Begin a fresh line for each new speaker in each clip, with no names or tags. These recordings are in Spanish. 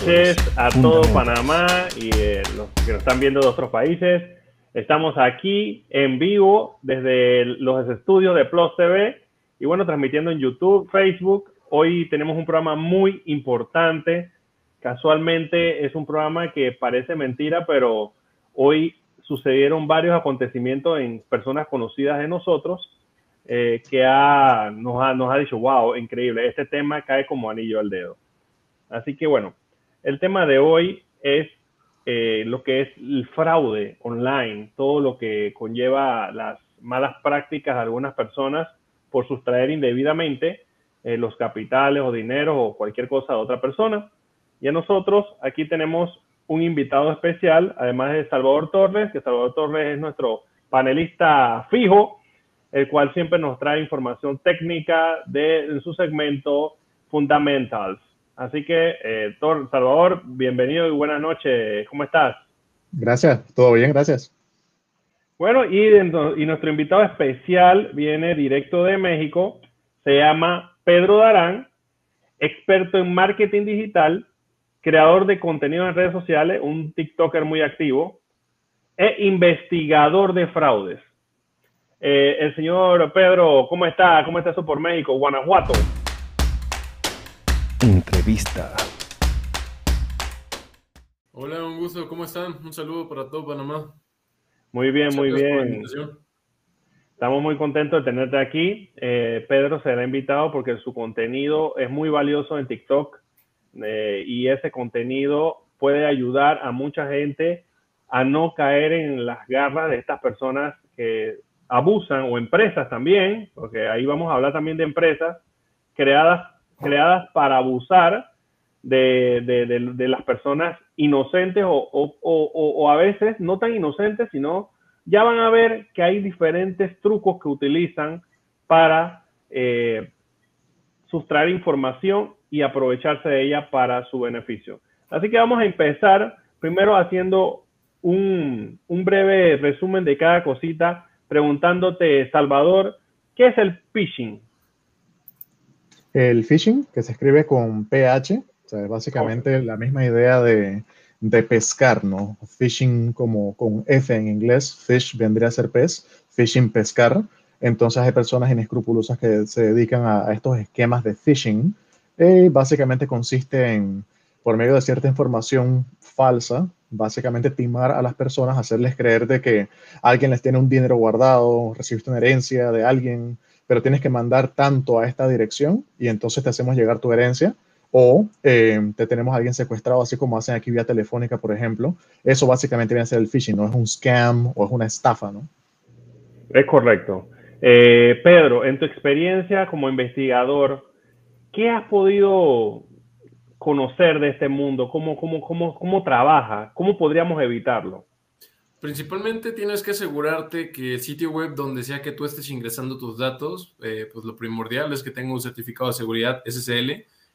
Noches a todo Panamá y eh, los que nos están viendo de otros países. Estamos aquí en vivo desde los estudios de Plus TV y bueno, transmitiendo en YouTube, Facebook. Hoy tenemos un programa muy importante. Casualmente es un programa que parece mentira, pero hoy sucedieron varios acontecimientos en personas conocidas de nosotros eh, que nos, ha, nos ha dicho, wow, increíble, este tema cae como anillo al dedo. Así que bueno, el tema de hoy es eh, lo que es el fraude online, todo lo que conlleva las malas prácticas de algunas personas por sustraer indebidamente eh, los capitales o dinero o cualquier cosa de otra persona. Y a nosotros aquí tenemos un invitado especial, además de Salvador Torres, que Salvador Torres es nuestro panelista fijo, el cual siempre nos trae información técnica de su segmento Fundamentals. Así que, eh, Salvador, bienvenido y buenas noches. ¿Cómo estás?
Gracias, todo bien, gracias.
Bueno, y, y nuestro invitado especial viene directo de México, se llama Pedro Darán, experto en marketing digital, creador de contenido en redes sociales, un TikToker muy activo, e investigador de fraudes. Eh, el señor Pedro, ¿cómo está? ¿Cómo está eso por México, Guanajuato?
Entrevista.
Hola, un gusto, ¿cómo están? Un saludo para todo Panamá.
Muy bien, muy bien. Estamos muy contentos de tenerte aquí. Eh, Pedro será invitado porque su contenido es muy valioso en TikTok eh, y ese contenido puede ayudar a mucha gente a no caer en las garras de estas personas que abusan o empresas también, porque ahí vamos a hablar también de empresas creadas creadas para abusar de, las personas inocentes o, a veces no tan inocentes, sino ya van a ver que hay diferentes trucos que utilizan para eh, sustraer información y aprovecharse de ella para su beneficio. Así que vamos a empezar primero haciendo un, un breve resumen de cada cosita, preguntándote, Salvador, ¿qué es el phishing?
El phishing, que se escribe con PH, o sea, básicamente la misma idea de, pescar, ¿no? Fishing como con F en inglés, fish vendría a ser pez, phishing pescar. Entonces hay personas inescrupulosas que se dedican a, estos esquemas de phishing. Y básicamente consiste en, por medio de cierta información falsa, básicamente timar a las personas, hacerles creer de que alguien les tiene un dinero guardado, recibiste una herencia de alguien, pero tienes que mandar tanto a esta dirección y entonces te hacemos llegar tu herencia o eh, te tenemos a alguien secuestrado, así como hacen aquí vía telefónica, por ejemplo. Eso básicamente viene a ser el phishing, no es un scam o es una estafa, ¿no?
Es correcto. Eh, Pedro, en tu experiencia como investigador, ¿qué has podido conocer de este mundo? ¿Cómo, cómo, cómo, cómo trabaja? ¿Cómo podríamos evitarlo?
Principalmente tienes que asegurarte que el sitio web donde sea que tú estés ingresando tus datos, eh, pues lo primordial es que tenga un certificado de seguridad SSL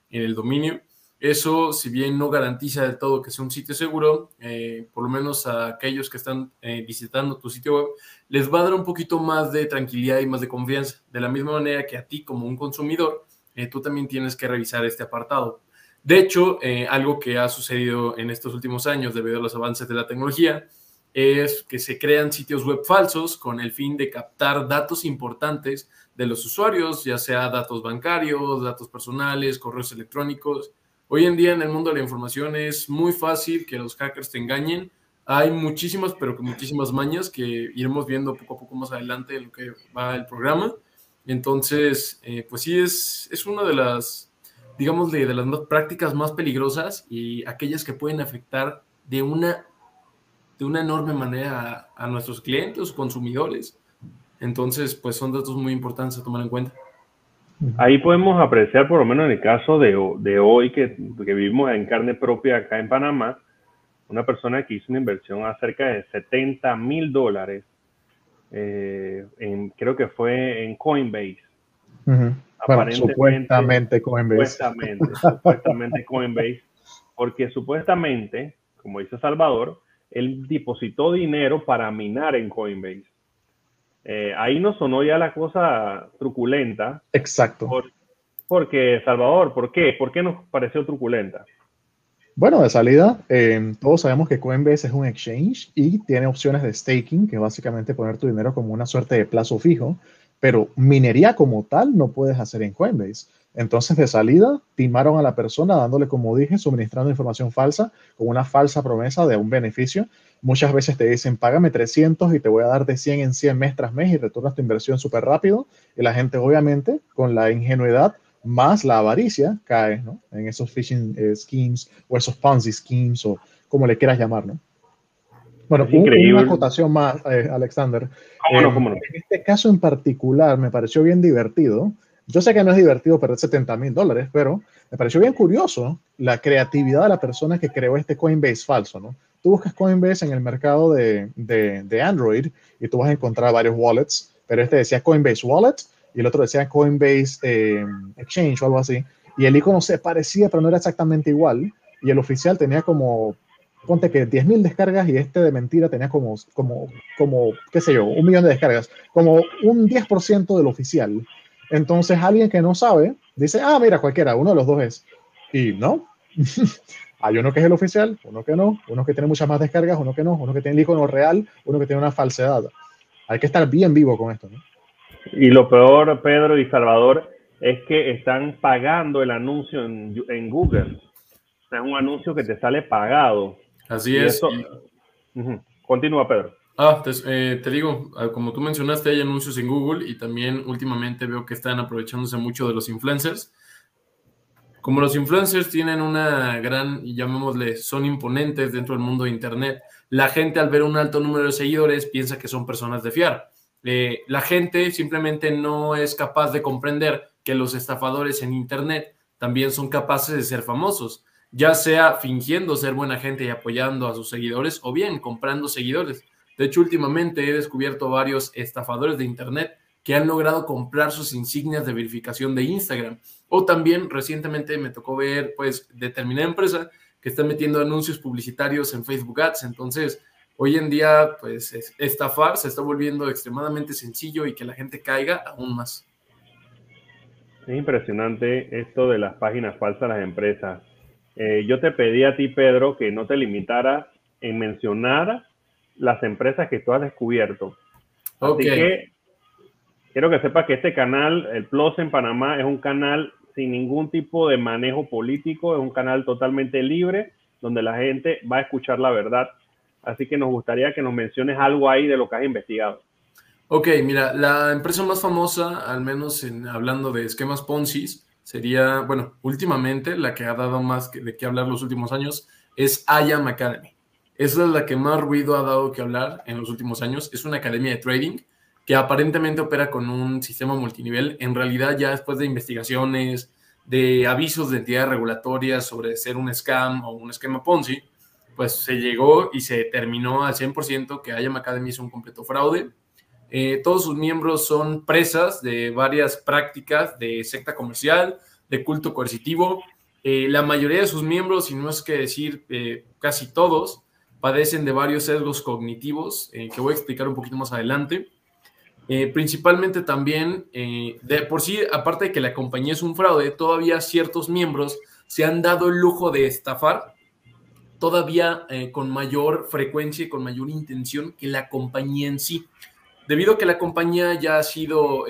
en el dominio. Eso, si bien no garantiza del todo que sea un sitio seguro, eh, por lo menos a aquellos que están eh, visitando tu sitio web, les va a dar un poquito más de tranquilidad y más de confianza. De la misma manera que a ti como un consumidor, tú también tienes que revisar este apartado. De hecho, algo que ha sucedido en estos últimos años debido a los avances de la tecnología, es que se crean sitios web falsos con el fin de captar datos importantes de los usuarios, ya sea datos bancarios, datos personales, correos electrónicos. Hoy en día en el mundo de la información es muy fácil que los hackers te engañen. Hay muchísimas, pero que muchísimas mañas que iremos viendo poco a poco más adelante en lo que va el programa. Entonces, eh, pues sí, es, es una de las, digamos, de, de las prácticas más peligrosas y aquellas que pueden afectar de una de una enorme manera a, nuestros clientes, consumidores. Entonces, pues son datos muy importantes a tomar en cuenta.
Ahí podemos apreciar, por lo menos en el caso de, de hoy, que, que, vivimos en carne propia acá en Panamá, una persona que hizo una inversión a cerca de 70 mil dólares, eh, creo que fue en Coinbase.
supuestamente Coinbase.
Supuestamente, supuestamente Coinbase, porque supuestamente, como dice Salvador, él depositó dinero para minar en Coinbase. Eh, ahí no sonó ya la cosa truculenta.
Exacto.
Porque, Salvador, ¿por qué? ¿Por qué nos pareció truculenta?
Bueno, de salida, eh, todos sabemos que Coinbase es un exchange y tiene opciones de staking, que es básicamente poner tu dinero como una suerte de plazo fijo, pero minería como tal no puedes hacer en Coinbase. Entonces, de salida, timaron a la persona dándole, como dije, suministrando información falsa con una falsa promesa de un beneficio. Muchas veces te dicen, págame 300 y te voy a dar de 100 en 100 mes tras mes y retornas tu inversión súper rápido. Y la gente, obviamente, con la ingenuidad más la avaricia, cae ¿no? en esos phishing eh, schemes o esos Ponzi schemes o como le quieras llamar. ¿no? Bueno, una acotación más, eh, Alexander.
Eh, en
este caso en particular me pareció bien divertido yo sé que no es divertido perder 70 mil dólares, pero me pareció bien curioso la creatividad de la persona que creó este Coinbase falso, ¿no? Tú buscas Coinbase en el mercado de, de, Android y tú vas a encontrar varios wallets, pero este decía Coinbase Wallet y el otro decía Coinbase eh, Exchange o algo así. Y el icono se parecía, pero no era exactamente igual. Y el oficial tenía como, ponte que 10.000 descargas y este de mentira tenía como, como, como, qué sé yo, un millón de descargas, como un 10% del oficial. Entonces alguien que no sabe dice, ah, mira, cualquiera, uno de los dos es. Y no. Hay uno que es el oficial, uno que no, uno que tiene muchas más descargas, uno que no, uno que tiene el icono real, uno que tiene una falsedad. Hay que estar bien vivo con esto. ¿no?
Y lo peor, Pedro y Salvador, es que están pagando el anuncio en, Google. O sea, es un anuncio que te sale pagado.
Así es.
Continúa, Pedro.
Ah, te, te, digo, ah, como tú mencionaste, hay anuncios en Google y también últimamente veo que están aprovechándose mucho de los influencers. Como los influencers tienen una gran, llamémosle, son imponentes dentro del mundo de Internet, la gente al ver un alto número de seguidores piensa que son personas de fiar. Eh, la gente simplemente no es capaz de comprender que los estafadores en Internet también son capaces de ser famosos, ya sea fingiendo ser buena gente y apoyando a sus seguidores o bien comprando seguidores. De hecho, últimamente he descubierto varios estafadores de Internet que han logrado comprar sus insignias de verificación de Instagram. O también recientemente me tocó ver, pues, determinada empresa que está metiendo anuncios publicitarios en Facebook Ads. Entonces, hoy en día, pues, estafar se está volviendo extremadamente sencillo y que la gente caiga aún más.
Es impresionante esto de las páginas falsas de las empresas. Eh, yo te pedí a ti, Pedro, que no te limitaras en mencionar las empresas que tú has descubierto. Así que quiero que sepas que este canal, el Plus en Panamá, es un canal sin ningún tipo de manejo político, es un canal totalmente libre donde la gente va a escuchar la verdad. Así que nos gustaría que nos menciones algo ahí de lo que has investigado.
Ok, mira, la empresa más famosa, al menos en, hablando de esquemas Ponzi, sería, bueno, últimamente la que ha dado más de qué hablar los últimos años es IAM Academy. Esa es la que más ruido ha dado que hablar en los últimos años. Es una academia de trading que aparentemente opera con un sistema multinivel. En realidad, ya después de investigaciones, de avisos de entidades regulatorias sobre ser un scam o un esquema Ponzi, pues se llegó y se terminó al 100% que IAM Academy es un completo fraude. Eh, todos sus miembros son presas de varias prácticas de secta comercial, de culto coercitivo. Eh, la mayoría de sus miembros, y no es que decir eh, casi todos, padecen de varios sesgos cognitivos eh, que voy a explicar un poquito más adelante. Eh, principalmente también, eh, de por sí, aparte de que la compañía es un fraude, todavía ciertos miembros se han dado el lujo de estafar todavía con mayor frecuencia y con mayor intención que la compañía en sí. Debido a que la compañía ya ha sido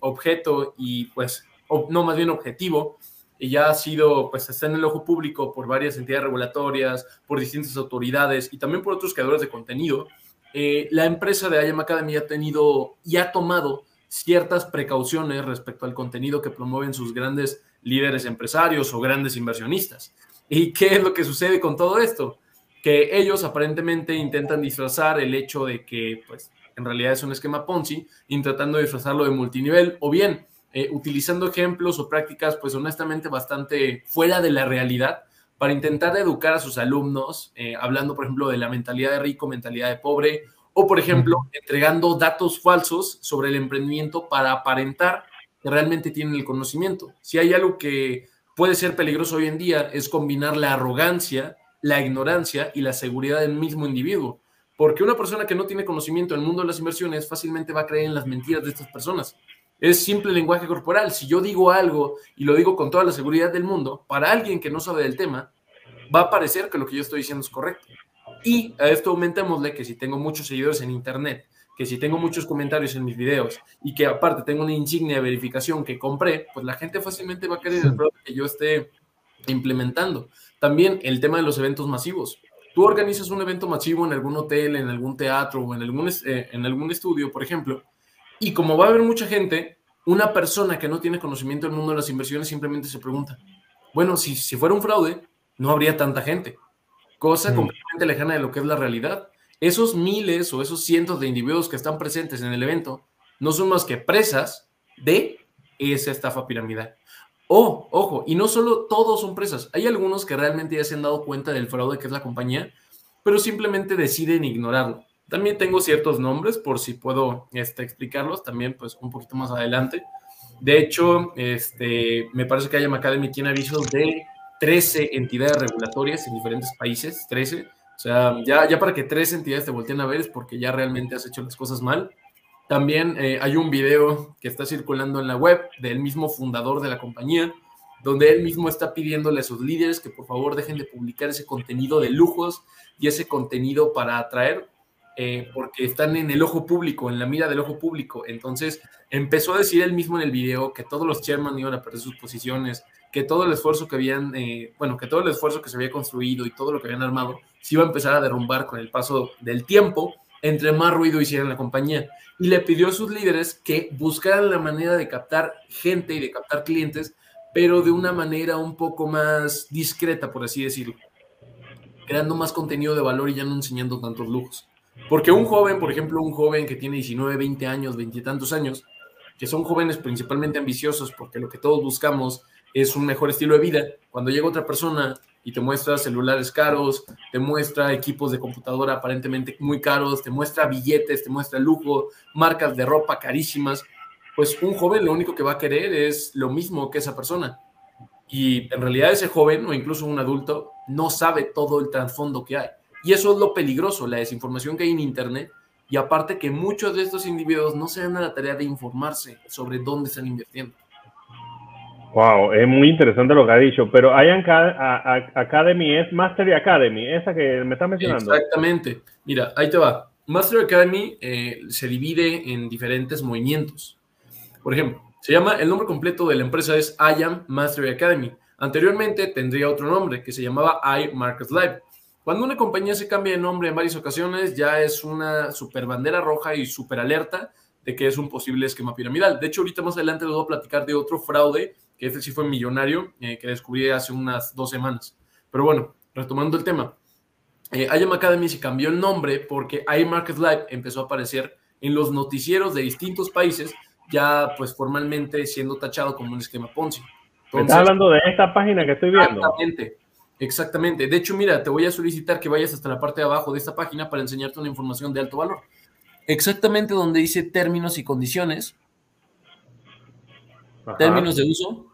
objeto y pues, no más bien objetivo y ya ha sido, pues está en el ojo público por varias entidades regulatorias, por distintas autoridades y también por otros creadores de contenido, eh, la empresa de IAM Academy ha tenido y ha tomado ciertas precauciones respecto al contenido que promueven sus grandes líderes empresarios o grandes inversionistas. ¿Y qué es lo que sucede con todo esto? Que ellos aparentemente intentan disfrazar el hecho de que, pues, en realidad es un esquema Ponzi, intentando disfrazarlo de multinivel, o bien eh, utilizando ejemplos o prácticas, pues honestamente bastante fuera de la realidad, para intentar educar a sus alumnos, eh, hablando, por ejemplo, de la mentalidad de rico, mentalidad de pobre, o, por ejemplo, entregando datos falsos sobre el emprendimiento para aparentar que realmente tienen el conocimiento. Si hay algo que puede ser peligroso hoy en día, es combinar la arrogancia, la ignorancia y la seguridad del mismo individuo. Porque una persona que no tiene conocimiento en el mundo de las inversiones fácilmente va a creer en las mentiras de estas personas. Es simple lenguaje corporal. Si yo digo algo y lo digo con toda la seguridad del mundo, para alguien que no sabe del tema, va a parecer que lo que yo estoy diciendo es correcto. Y a esto aumentémosle que si tengo muchos seguidores en Internet, que si tengo muchos comentarios en mis videos y que aparte tengo una insignia de verificación que compré, pues la gente fácilmente va a querer el producto que yo esté implementando. También el tema de los eventos masivos. Tú organizas un evento masivo en algún hotel, en algún teatro o en algún, eh, en algún estudio, por ejemplo, y como va a haber mucha gente, una persona que no tiene conocimiento del mundo de las inversiones simplemente se pregunta, bueno, si, si fuera un fraude, no habría tanta gente. Cosa mm. completamente lejana de lo que es la realidad. Esos miles o esos cientos de individuos que están presentes en el evento no son más que presas de esa estafa piramidal. Oh, ojo, y no solo todos son presas, hay algunos que realmente ya se han dado cuenta del fraude que es la compañía, pero simplemente deciden ignorarlo. También tengo ciertos nombres por si puedo este, explicarlos también pues un poquito más adelante. De hecho, este, me parece que IAM Academy tiene avisos de 13 entidades regulatorias en diferentes países, 13. O sea, ya, ya para que tres entidades te volteen a ver es porque ya realmente has hecho las cosas mal. También eh, hay un video que está circulando en la web del mismo fundador de la compañía, donde él mismo está pidiéndole a sus líderes que por favor dejen de publicar ese contenido de lujos y ese contenido para atraer, eh, porque están en el ojo público, en la mira del ojo público. Entonces empezó a decir él mismo en el video que todos los chairman iban a perder sus posiciones, que todo el esfuerzo que habían, eh, bueno, que todo el esfuerzo que se había construido y todo lo que habían armado se iba a empezar a derrumbar con el paso del tiempo entre más ruido hicieran la compañía. Y le pidió a sus líderes que buscaran la manera de captar gente y de captar clientes, pero de una manera un poco más discreta, por así decirlo. Creando más contenido de valor y ya no enseñando tantos lujos. Porque un joven, por ejemplo, un joven que tiene 19, 20 años, 20 y tantos años, que son jóvenes principalmente ambiciosos, porque lo que todos buscamos es un mejor estilo de vida, cuando llega otra persona y te muestra celulares caros, te muestra equipos de computadora aparentemente muy caros, te muestra billetes, te muestra lujo, marcas de ropa carísimas, pues un joven lo único que va a querer es lo mismo que esa persona. Y en realidad ese joven o incluso un adulto no sabe todo el trasfondo que hay. Y eso es lo peligroso, la desinformación que hay en Internet. Y aparte que muchos de estos individuos no se dan a la tarea de informarse sobre dónde están invirtiendo.
Wow, es muy interesante lo que ha dicho, pero Ian Academy es Mastery Academy, esa que me estás mencionando.
Exactamente. Mira, ahí te va. Mastery Academy eh, se divide en diferentes movimientos. Por ejemplo, se llama, el nombre completo de la empresa es IAM Mastery Academy. Anteriormente tendría otro nombre que se llamaba iMarket Live. Cuando una compañía se cambia de nombre en varias ocasiones, ya es una super bandera roja y super alerta de que es un posible esquema piramidal. De hecho, ahorita más adelante les voy a platicar de otro fraude que este sí fue millonario, eh, que descubrí hace unas dos semanas. Pero bueno, retomando el tema, eh, IAM Academy se cambió el nombre porque iMarket Live empezó a aparecer en los noticieros de distintos países, ya pues formalmente siendo tachado como un esquema Ponzi.
¿Estás hablando de esta página que estoy viendo?
Exactamente, exactamente. De hecho, mira, te voy a solicitar que vayas hasta la parte de abajo de esta página para enseñarte una información de alto valor. Exactamente donde dice términos y condiciones. Términos de uso.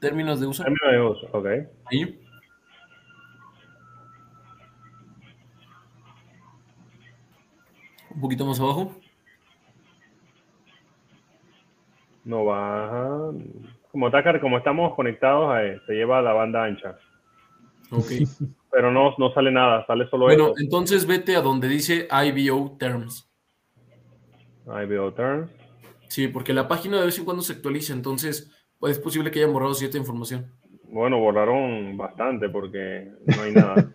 Términos de uso.
Términos de uso, ok.
Ahí. Un poquito más abajo.
No baja. Como, está, como estamos conectados, a se lleva la banda ancha.
Ok.
Pero no, no sale nada, sale solo
Bueno, entonces vete a donde dice IBO Terms.
IBO Terms.
Sí, porque la página de vez en cuando se actualiza, entonces es posible que hayan borrado cierta información.
Bueno, borraron bastante porque no hay nada.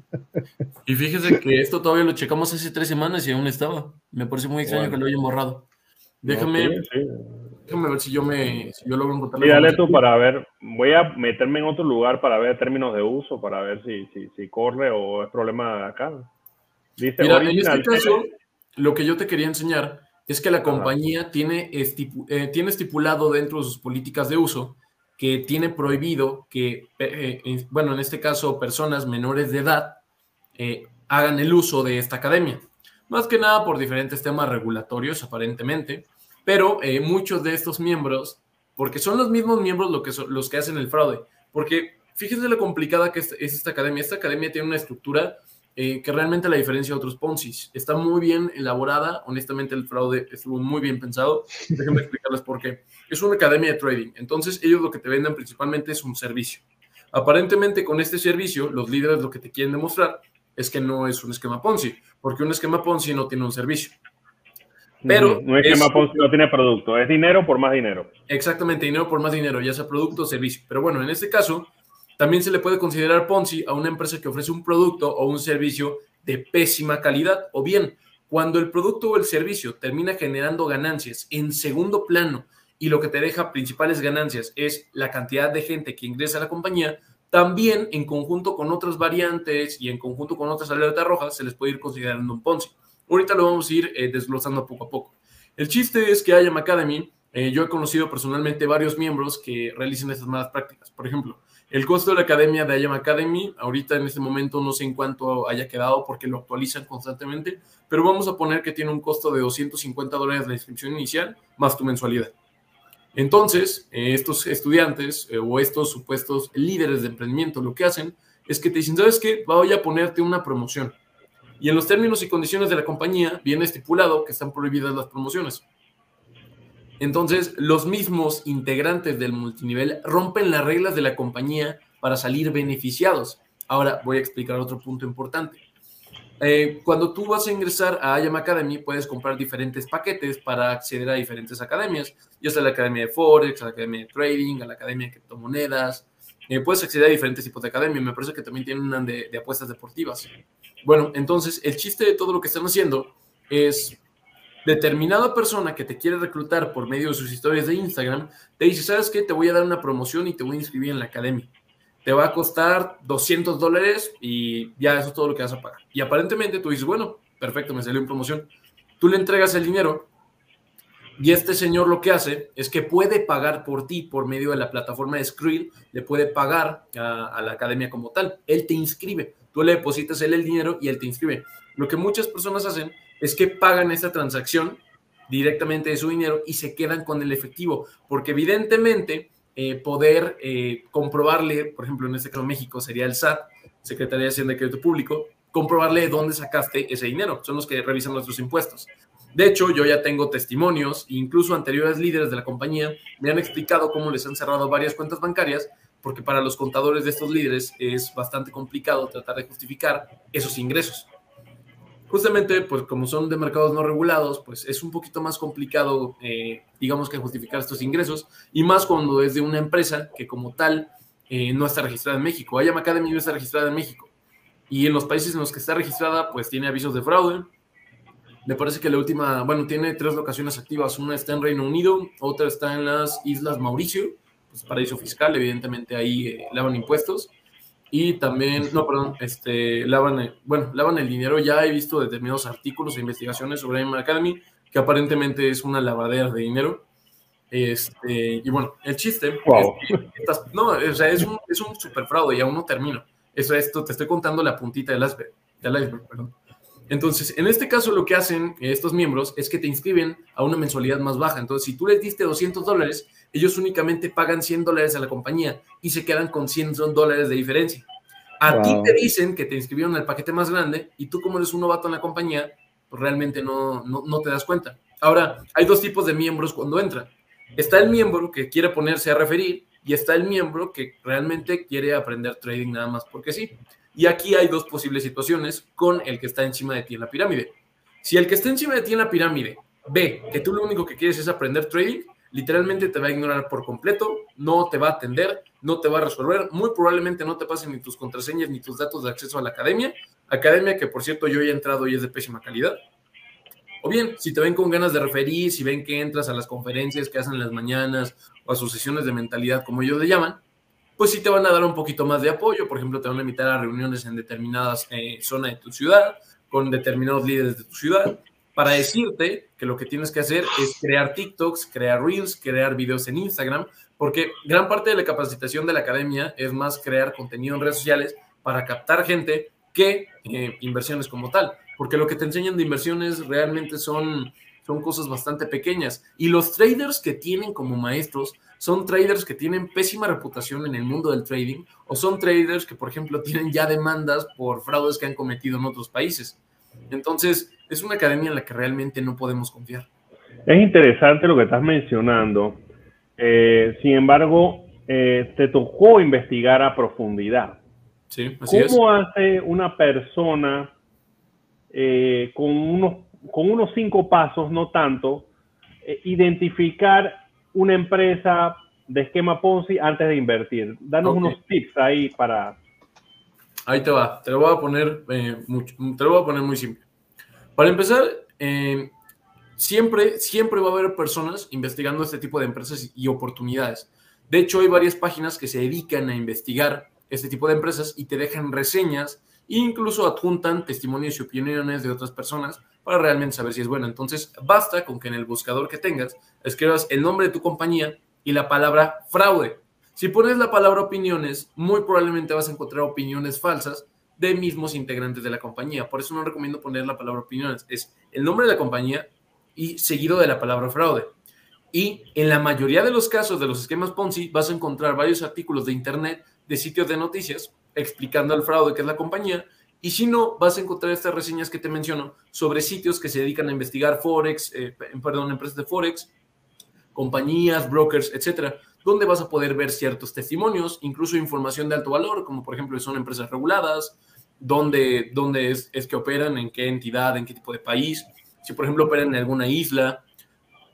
y fíjese que esto todavía lo checamos hace tres semanas y aún estaba. Me parece muy extraño que lo hayan borrado. Déjame, déjame ver si yo me si yo logro encontrar.
Sí, dale tú para ver. Voy a meterme en otro lugar para ver términos de uso, para ver si, si, si corre o es problema acá.
Dice Mira, en este caso, lo que yo te quería enseñar es que la compañía tiene, eh, tiene estipulado dentro de sus políticas de uso que tiene prohibido que, eh, eh, bueno, en este caso, personas menores de edad hagan el uso de esta academia. Más que nada por diferentes temas regulatorios, aparentemente, pero muchos de estos miembros, porque son los mismos miembros lo que los que hacen el fraude, porque fíjense lo complicada que es, esta academia. Esta academia tiene una estructura eh, que realmente la diferencia de otros Ponzi. Está muy bien elaborada, honestamente el fraude estuvo muy bien pensado. Déjenme explicarles por qué. Es una academia de trading, entonces ellos lo que te venden principalmente es un servicio. Aparentemente con este servicio, los líderes lo que te quieren demostrar es que no es un esquema Ponzi, porque un esquema Ponzi no tiene un servicio.
Pero un esquema Ponzi no tiene producto, es dinero por más dinero.
Exactamente, dinero por más dinero, ya sea producto o servicio. Pero bueno, en este caso, también se le puede considerar Ponzi a una empresa que ofrece un producto o un servicio de pésima calidad, o bien cuando el producto o el servicio termina generando ganancias en segundo plano y lo que te deja principales ganancias es la cantidad de gente que ingresa a la compañía, también en conjunto con otras variantes y en conjunto con otras alertas rojas se les puede ir considerando un Ponzi. Ahorita lo vamos a ir eh, desglosando poco a poco. El chiste es que IAM Academy, eh, yo he conocido personalmente varios miembros que realizan estas malas prácticas. Por ejemplo, el costo de la academia de IAM Academy, ahorita en este momento no sé en cuánto haya quedado porque lo actualizan constantemente, pero vamos a poner que tiene un costo de 250 dólares la inscripción inicial más tu mensualidad. Entonces, eh, estos estudiantes eh, o estos supuestos líderes de emprendimiento lo que hacen es que te dicen, ¿sabes qué? Voy a ponerte una promoción. Y en los términos y condiciones de la compañía viene estipulado que están prohibidas las promociones. Entonces, los mismos integrantes del multinivel rompen las reglas de la compañía para salir beneficiados. Ahora voy a explicar otro punto importante. Eh, cuando tú vas a ingresar a IAM Academy, puedes comprar diferentes paquetes para acceder a diferentes academias, ya sea la academia de Forex, la academia de Trading, a la academia de criptomonedas. Eh, puedes acceder a diferentes tipos de academias. Me parece que también tienen una de apuestas deportivas. Bueno, entonces el chiste de todo lo que están haciendo es determinada persona que te quiere reclutar por medio de sus historias de Instagram, te dice, ¿sabes qué? Te voy a dar una promoción y te voy a inscribir en la academia te va a costar 200 dólares y ya eso es todo lo que vas a pagar. Y aparentemente tú dices, bueno, perfecto, me salió en promoción. Tú le entregas el dinero y este señor lo que hace es que puede pagar por ti por medio de la plataforma de Skrill, le puede pagar a, la academia como tal. Él te inscribe, tú le depositas él el dinero y él te inscribe. Lo que muchas personas hacen es que pagan esta transacción directamente de su dinero y se quedan con el efectivo, porque evidentemente eh, poder eh, comprobarle, por ejemplo, en este caso México sería el SAT, Secretaría de Hacienda y Crédito Público, comprobarle de dónde sacaste ese dinero. Son los que revisan nuestros impuestos. De hecho, yo ya tengo testimonios, incluso anteriores líderes de la compañía me han explicado cómo les han cerrado varias cuentas bancarias, porque para los contadores de estos líderes es bastante complicado tratar de justificar esos ingresos justamente, pues como son de mercados no regulados, pues es un poquito más complicado, eh, digamos que justificar estos ingresos, y más cuando es de una empresa que como tal eh, no está registrada en México. IAM Academy no está registrada en México. Y en los países en los que está registrada, pues tiene avisos de fraude. Me parece que la última, bueno, tiene tres locaciones activas. Una está en Reino Unido, otra está en las Islas Mauricio, pues paraíso fiscal, evidentemente ahí eh, lavan impuestos y también, no, perdón, este, lavan, bueno, lavan el dinero. Ya he visto determinados artículos e investigaciones sobre M Academy que aparentemente es una lavadera de dinero. Este, y bueno, el chiste es no, o sea, es un, es un super fraude y aún no termino. Eso, esto, te estoy contando la puntita del iceberg, del iceberg perdón. Entonces, en este caso lo que hacen estos miembros es que te inscriben a una mensualidad más baja. Entonces, si tú les diste 200 dólares, ellos únicamente pagan 100 dólares a la compañía y se quedan con 100 dólares de diferencia. A ti te dicen que te inscribieron al paquete más grande y tú como eres un novato en la compañía, pues realmente no, no, no te das cuenta. Ahora, hay dos tipos de miembros cuando entran. Está el miembro que quiere ponerse a referir y está el miembro que realmente quiere aprender trading nada más porque sí. Y aquí hay dos posibles situaciones con el que está encima de ti en la pirámide. Si el que está encima de ti en la pirámide ve que tú lo único que quieres es aprender trading, literalmente te va a ignorar por completo, no te va a atender, no te va a resolver, muy probablemente no te pasen ni tus contraseñas ni tus datos de acceso a la academia, academia que por cierto yo he entrado y es de pésima calidad. O bien, si te ven con ganas de referir, si ven que entras a las conferencias que hacen en las mañanas o a sus sesiones de mentalidad, como ellos le llaman, pues sí te van a dar un poquito más de apoyo. Por ejemplo, te van a invitar a reuniones en determinadas eh, zonas de tu ciudad, con determinados líderes de tu ciudad, para decirte que lo que tienes que hacer es crear TikToks, crear Reels, crear videos en Instagram, porque gran parte de la capacitación de la academia es más crear contenido en redes sociales para captar gente que eh, inversiones como tal, porque lo que te enseñan de inversiones realmente son, son cosas bastante pequeñas y los traders que tienen como maestros son traders que tienen pésima reputación en el mundo del trading o son traders que, por ejemplo, tienen ya demandas por fraudes que han cometido en otros países. Entonces, es una academia en la que realmente no podemos confiar.
Es interesante lo que estás mencionando. Eh, sin embargo, eh, te tocó investigar a profundidad.
Sí, así
¿Cómo hace una persona eh, con, unos, con unos cinco pasos, no tanto, identificar una empresa de esquema Ponzi antes de invertir? Danos unos tips ahí para...
Ahí te va, te lo voy a poner, te lo voy a poner muy simple. Para empezar, siempre, siempre va a haber personas investigando este tipo de empresas y oportunidades. De hecho, hay varias páginas que se dedican a investigar este tipo de empresas y te dejan reseñas e incluso adjuntan testimonios y opiniones de otras personas para realmente saber si es buena. Entonces, basta con que en el buscador que tengas escribas el nombre de tu compañía y la palabra fraude. Si pones la palabra opiniones, muy probablemente vas a encontrar opiniones falsas de mismos integrantes de la compañía. Por eso no recomiendo poner la palabra opiniones. Es el nombre de la compañía, y seguido de la palabra fraude. Y en la mayoría de los casos de los esquemas Ponzi vas a encontrar varios artículos de internet de sitios de noticias explicando el fraude que es la compañía. Y si no, vas a encontrar estas reseñas que te menciono sobre sitios que se dedican a investigar Forex, eh, perdón, empresas de Forex, compañías, brokers, etcétera, donde vas a poder ver ciertos testimonios, incluso información de alto valor, como por ejemplo son empresas reguladas, dónde, es, es que operan, en qué entidad, en qué tipo de país si por ejemplo operan en alguna isla.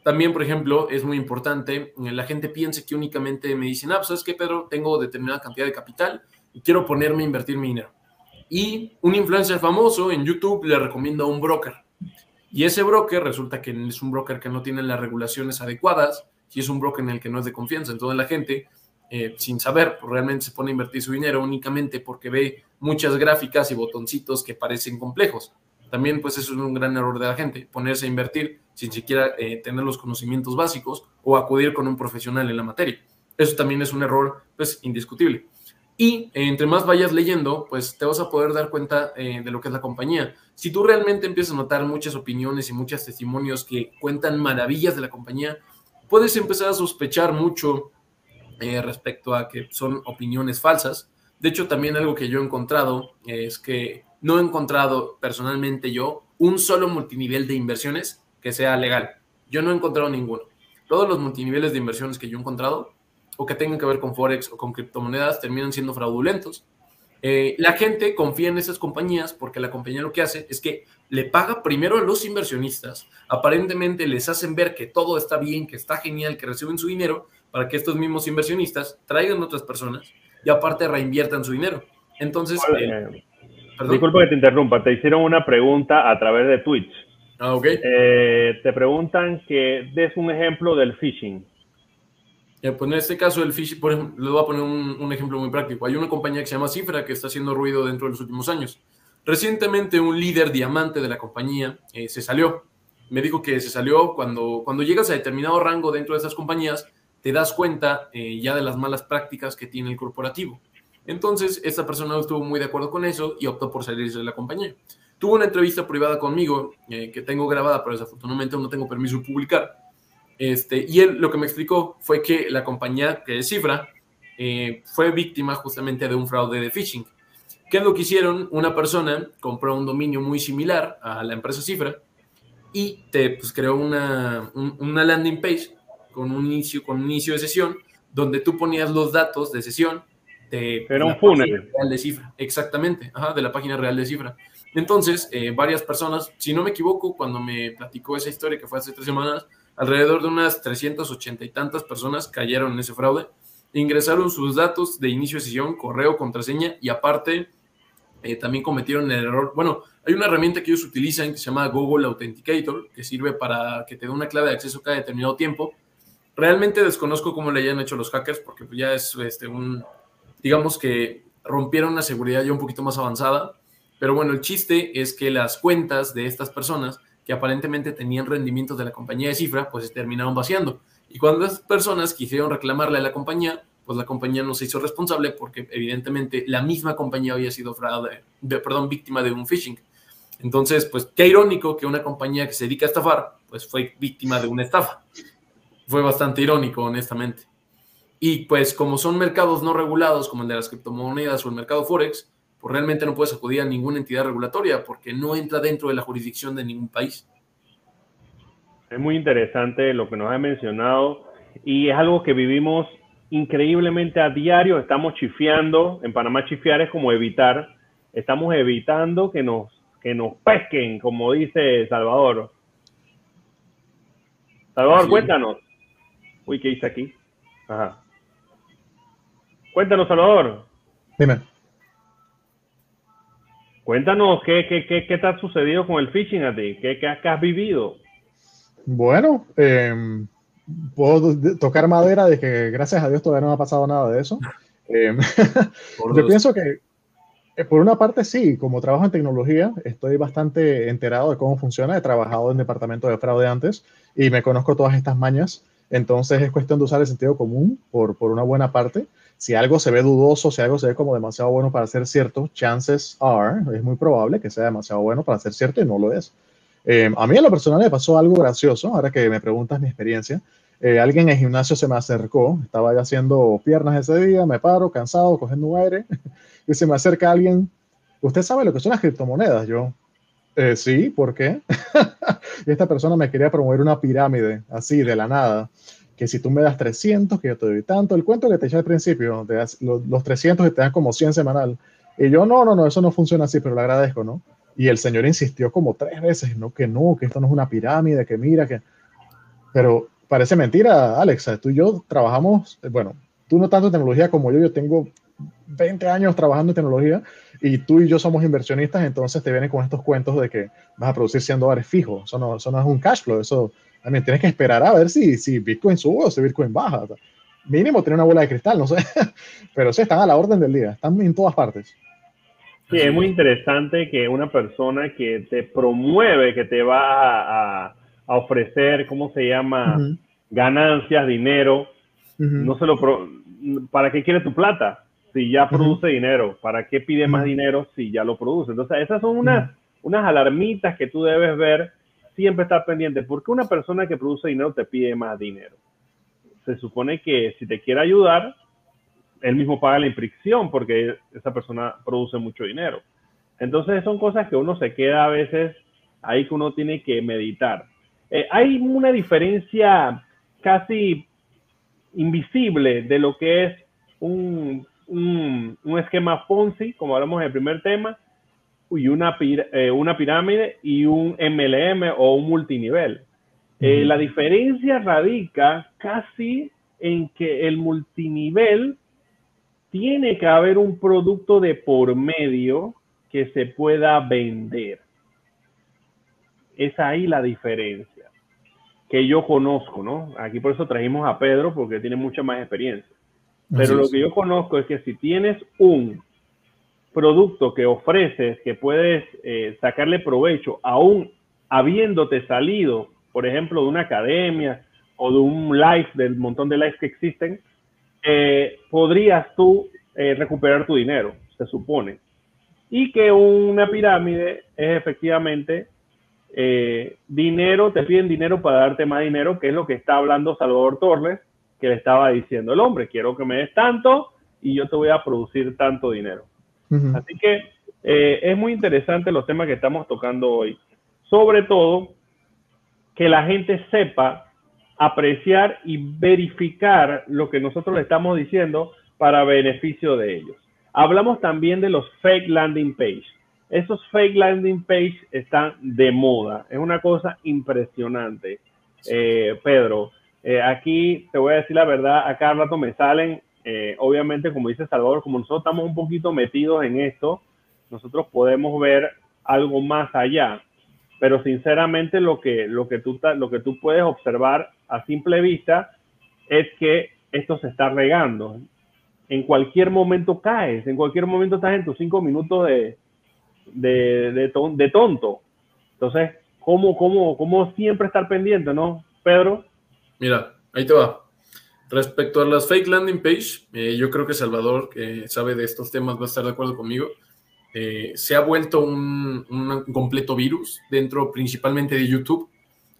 También, por ejemplo, es muy importante, eh, la gente piense que únicamente me dicen, ah, pues es que Pedro, tengo determinada cantidad de capital y quiero ponerme a invertir mi dinero. Y un influencer famoso en YouTube le recomienda a un broker. Y ese broker resulta que es un broker que no tiene las regulaciones adecuadas y es un broker en el que no es de confianza. Entonces la gente, eh, sin saber, pues, realmente se pone a invertir su dinero únicamente porque ve muchas gráficas y botoncitos que parecen complejos. También pues eso es un gran error de la gente, ponerse a invertir sin siquiera eh, tener los conocimientos básicos o acudir con un profesional en la materia. Eso también es un error pues indiscutible. Y eh, entre más vayas leyendo, pues te vas a poder dar cuenta eh, de lo que es la compañía. Si tú realmente empiezas a notar muchas opiniones y muchos testimonios que cuentan maravillas de la compañía, puedes empezar a sospechar mucho respecto a que son opiniones falsas. De hecho, también algo que yo he encontrado es que no he encontrado personalmente yo un solo multinivel de inversiones que sea legal. Yo no he encontrado ninguno. Todos los multiniveles de inversiones que yo he encontrado o que tengan que ver con Forex o con criptomonedas terminan siendo fraudulentos. Eh, la gente confía en esas compañías porque la compañía lo que hace es que le paga primero a los inversionistas, aparentemente les hacen ver que todo está bien, que está genial, que reciben su dinero para que estos mismos inversionistas traigan otras personas y aparte reinviertan su dinero. Entonces,
Disculpa que te interrumpa, te hicieron una pregunta a través de Twitch.
Ah, ok.
Eh, te preguntan que des un ejemplo del phishing.
Pues en este caso el phishing, por ejemplo, les voy a poner un, ejemplo muy práctico. Hay una compañía que se llama Cifra que está haciendo ruido dentro de los últimos años. Recientemente un líder diamante de la compañía eh, se salió. Me dijo que se salió cuando, cuando llegas a determinado rango dentro de esas compañías, te das cuenta eh, ya de las malas prácticas que tiene el corporativo. Entonces, esta persona no estuvo muy de acuerdo con eso y optó por salirse de la compañía. Tuvo una entrevista privada conmigo eh, que tengo grabada, pero desafortunadamente no tengo permiso de publicar. Este, y él lo que me explicó fue que la compañía, que es Cifra, eh, fue víctima justamente de un fraude de phishing. ¿Qué es lo que hicieron? Una persona compró un dominio muy similar a la empresa Cifra y te pues, creó una, una landing page con un, inicio, con un inicio de sesión donde tú ponías los datos de sesión de
Era un funnel.
Real de cifra. Exactamente, de la página real de cifra. Entonces, eh, varias personas, si no me equivoco, cuando me platicó esa historia que fue hace tres semanas, alrededor de unas 380 y tantas personas cayeron en ese fraude, ingresaron sus datos de inicio de sesión, correo, contraseña y aparte eh, también cometieron el error. Bueno, hay una herramienta que ellos utilizan que se llama Google Authenticator, que sirve para que te dé una clave de acceso cada determinado tiempo. Realmente desconozco cómo le hayan hecho los hackers, porque ya es este, un, digamos que rompieron una seguridad ya un poquito más avanzada. Pero bueno, el chiste es que las cuentas de estas personas que aparentemente tenían rendimientos de la compañía de cifra, pues se terminaron vaciando. Y cuando las personas quisieron reclamarle a la compañía, pues la compañía no se hizo responsable porque evidentemente la misma compañía había sido fraude, perdón, víctima de un phishing. Entonces, pues qué irónico que una compañía que se dedica a estafar, pues fue víctima de una estafa. Fue bastante irónico, honestamente. Y pues como son mercados no regulados, como el de las criptomonedas o el mercado Forex, pues realmente no puedes acudir a ninguna entidad regulatoria porque no entra dentro de la jurisdicción de ningún país.
Es muy interesante lo que nos ha mencionado y es algo que vivimos increíblemente a diario. Estamos chifiando. En Panamá chifiar es como evitar. Estamos evitando que nos, que nos pesquen, como dice Salvador. Salvador, cuéntanos. Uy, ¿qué hice aquí? Ajá. Cuéntanos, Salvador.
Dime.
Cuéntanos qué, qué, qué, qué te ha sucedido con el phishing a ti, qué, qué, has vivido.
Bueno, em, puedo tocar madera de que gracias a Dios todavía no me ha pasado nada de eso. Em, yo pienso que eh, por una parte sí, como trabajo en tecnología, estoy bastante enterado de cómo funciona. He trabajado en departamento de fraude antes y me conozco todas estas mañas. Entonces es cuestión de usar el sentido común por, por una buena parte. Si algo se ve dudoso, si algo se ve como demasiado bueno para ser cierto, chances are, es muy probable que sea demasiado bueno para ser cierto y no lo es. Eh, a mí en lo personal me pasó algo gracioso, ahora que me preguntas mi experiencia. Eh, alguien en el gimnasio se me acercó, estaba ya haciendo piernas ese día, me paro cansado, cogiendo aire, y se me acerca alguien, ¿usted sabe lo que son las criptomonedas? Yo, eh, sí, ¿por qué? y esta persona me quería promover una pirámide, así, de la nada. Que si tú me das 300, que yo te doy tanto. El cuento que te eché al principio, de los, los 300 que te dan como 100 semanal. Y yo, no, no, no, eso no funciona así, pero le agradezco, ¿no? Y el señor insistió como tres veces, no, que no, que esto no es una pirámide, que mira, que... Pero parece mentira, Alexa, tú y yo trabajamos, bueno, tú no tanto en tecnología como yo, yo tengo 20 años trabajando en tecnología y tú y yo somos inversionistas, entonces te vienen con estos cuentos de que vas a producir 100 dólares fijos. Eso no, eso no es un cash flow, eso también tienes que esperar a ver si, si Bitcoin sube o si Bitcoin baja. Mínimo tener una bola de cristal, no sé, pero sí, están a la orden del día, están en todas partes.
Sí, es muy interesante que una persona que te promueve, que te va a, ofrecer, ¿cómo se llama? Ganancias, dinero, no se lo ¿para qué quiere tu plata? si ya produce dinero? ¿Para qué pide más dinero si ya lo produce? Entonces, esas son unas, unas alarmitas que tú debes ver, siempre estar pendiente. ¿Por qué una persona que produce dinero te pide más dinero? Se supone que si te quiere ayudar, él mismo paga la inscripción porque esa persona produce mucho dinero. Entonces, son cosas que uno se queda a veces ahí que uno tiene que meditar. Eh, hay una diferencia casi invisible de lo que es un un, esquema Ponzi, como hablamos en el primer tema, y una, eh, una pirámide y un MLM o un multinivel. Eh, la diferencia radica casi en que el multinivel tiene que haber un producto de por medio que se pueda vender. Es ahí la diferencia que yo conozco, ¿no? Aquí por eso trajimos a Pedro porque tiene mucha más experiencia. Pero lo que yo conozco es que si tienes un producto que ofreces, que puedes eh, sacarle provecho, aún habiéndote salido, por ejemplo, de una academia o de un live, del montón de lives que existen, eh, podrías tú eh, recuperar tu dinero, se supone. Y que una pirámide es efectivamente dinero, te piden dinero para darte más dinero, que es lo que está hablando Salvador Torres, que le estaba diciendo el hombre, quiero que me des tanto y yo te voy a producir tanto dinero. Así que eh, es muy interesante los temas que estamos tocando hoy. Sobre todo, que la gente sepa apreciar y verificar lo que nosotros le estamos diciendo para beneficio de ellos. Hablamos también de los fake landing page. Esos fake landing page están de moda. Es una cosa impresionante. Eh, Pedro, eh, aquí te voy a decir la verdad, a cada rato me salen, eh, obviamente, como dice Salvador, como nosotros estamos un poquito metidos en esto, nosotros podemos ver algo más allá. Pero sinceramente lo que, lo que, tú, lo que tú puedes observar a simple vista es que esto se está regando. En cualquier momento caes, en cualquier momento estás en tus cinco minutos de, de, de, tonto. Entonces, ¿cómo, cómo, ¿cómo siempre estar pendiente, no, Pedro?
Mira, ahí te va. Respecto a las fake landing page, eh, yo creo que Salvador, que sabe de estos temas, va a estar de acuerdo conmigo. Eh, se ha vuelto un, completo virus dentro principalmente de YouTube.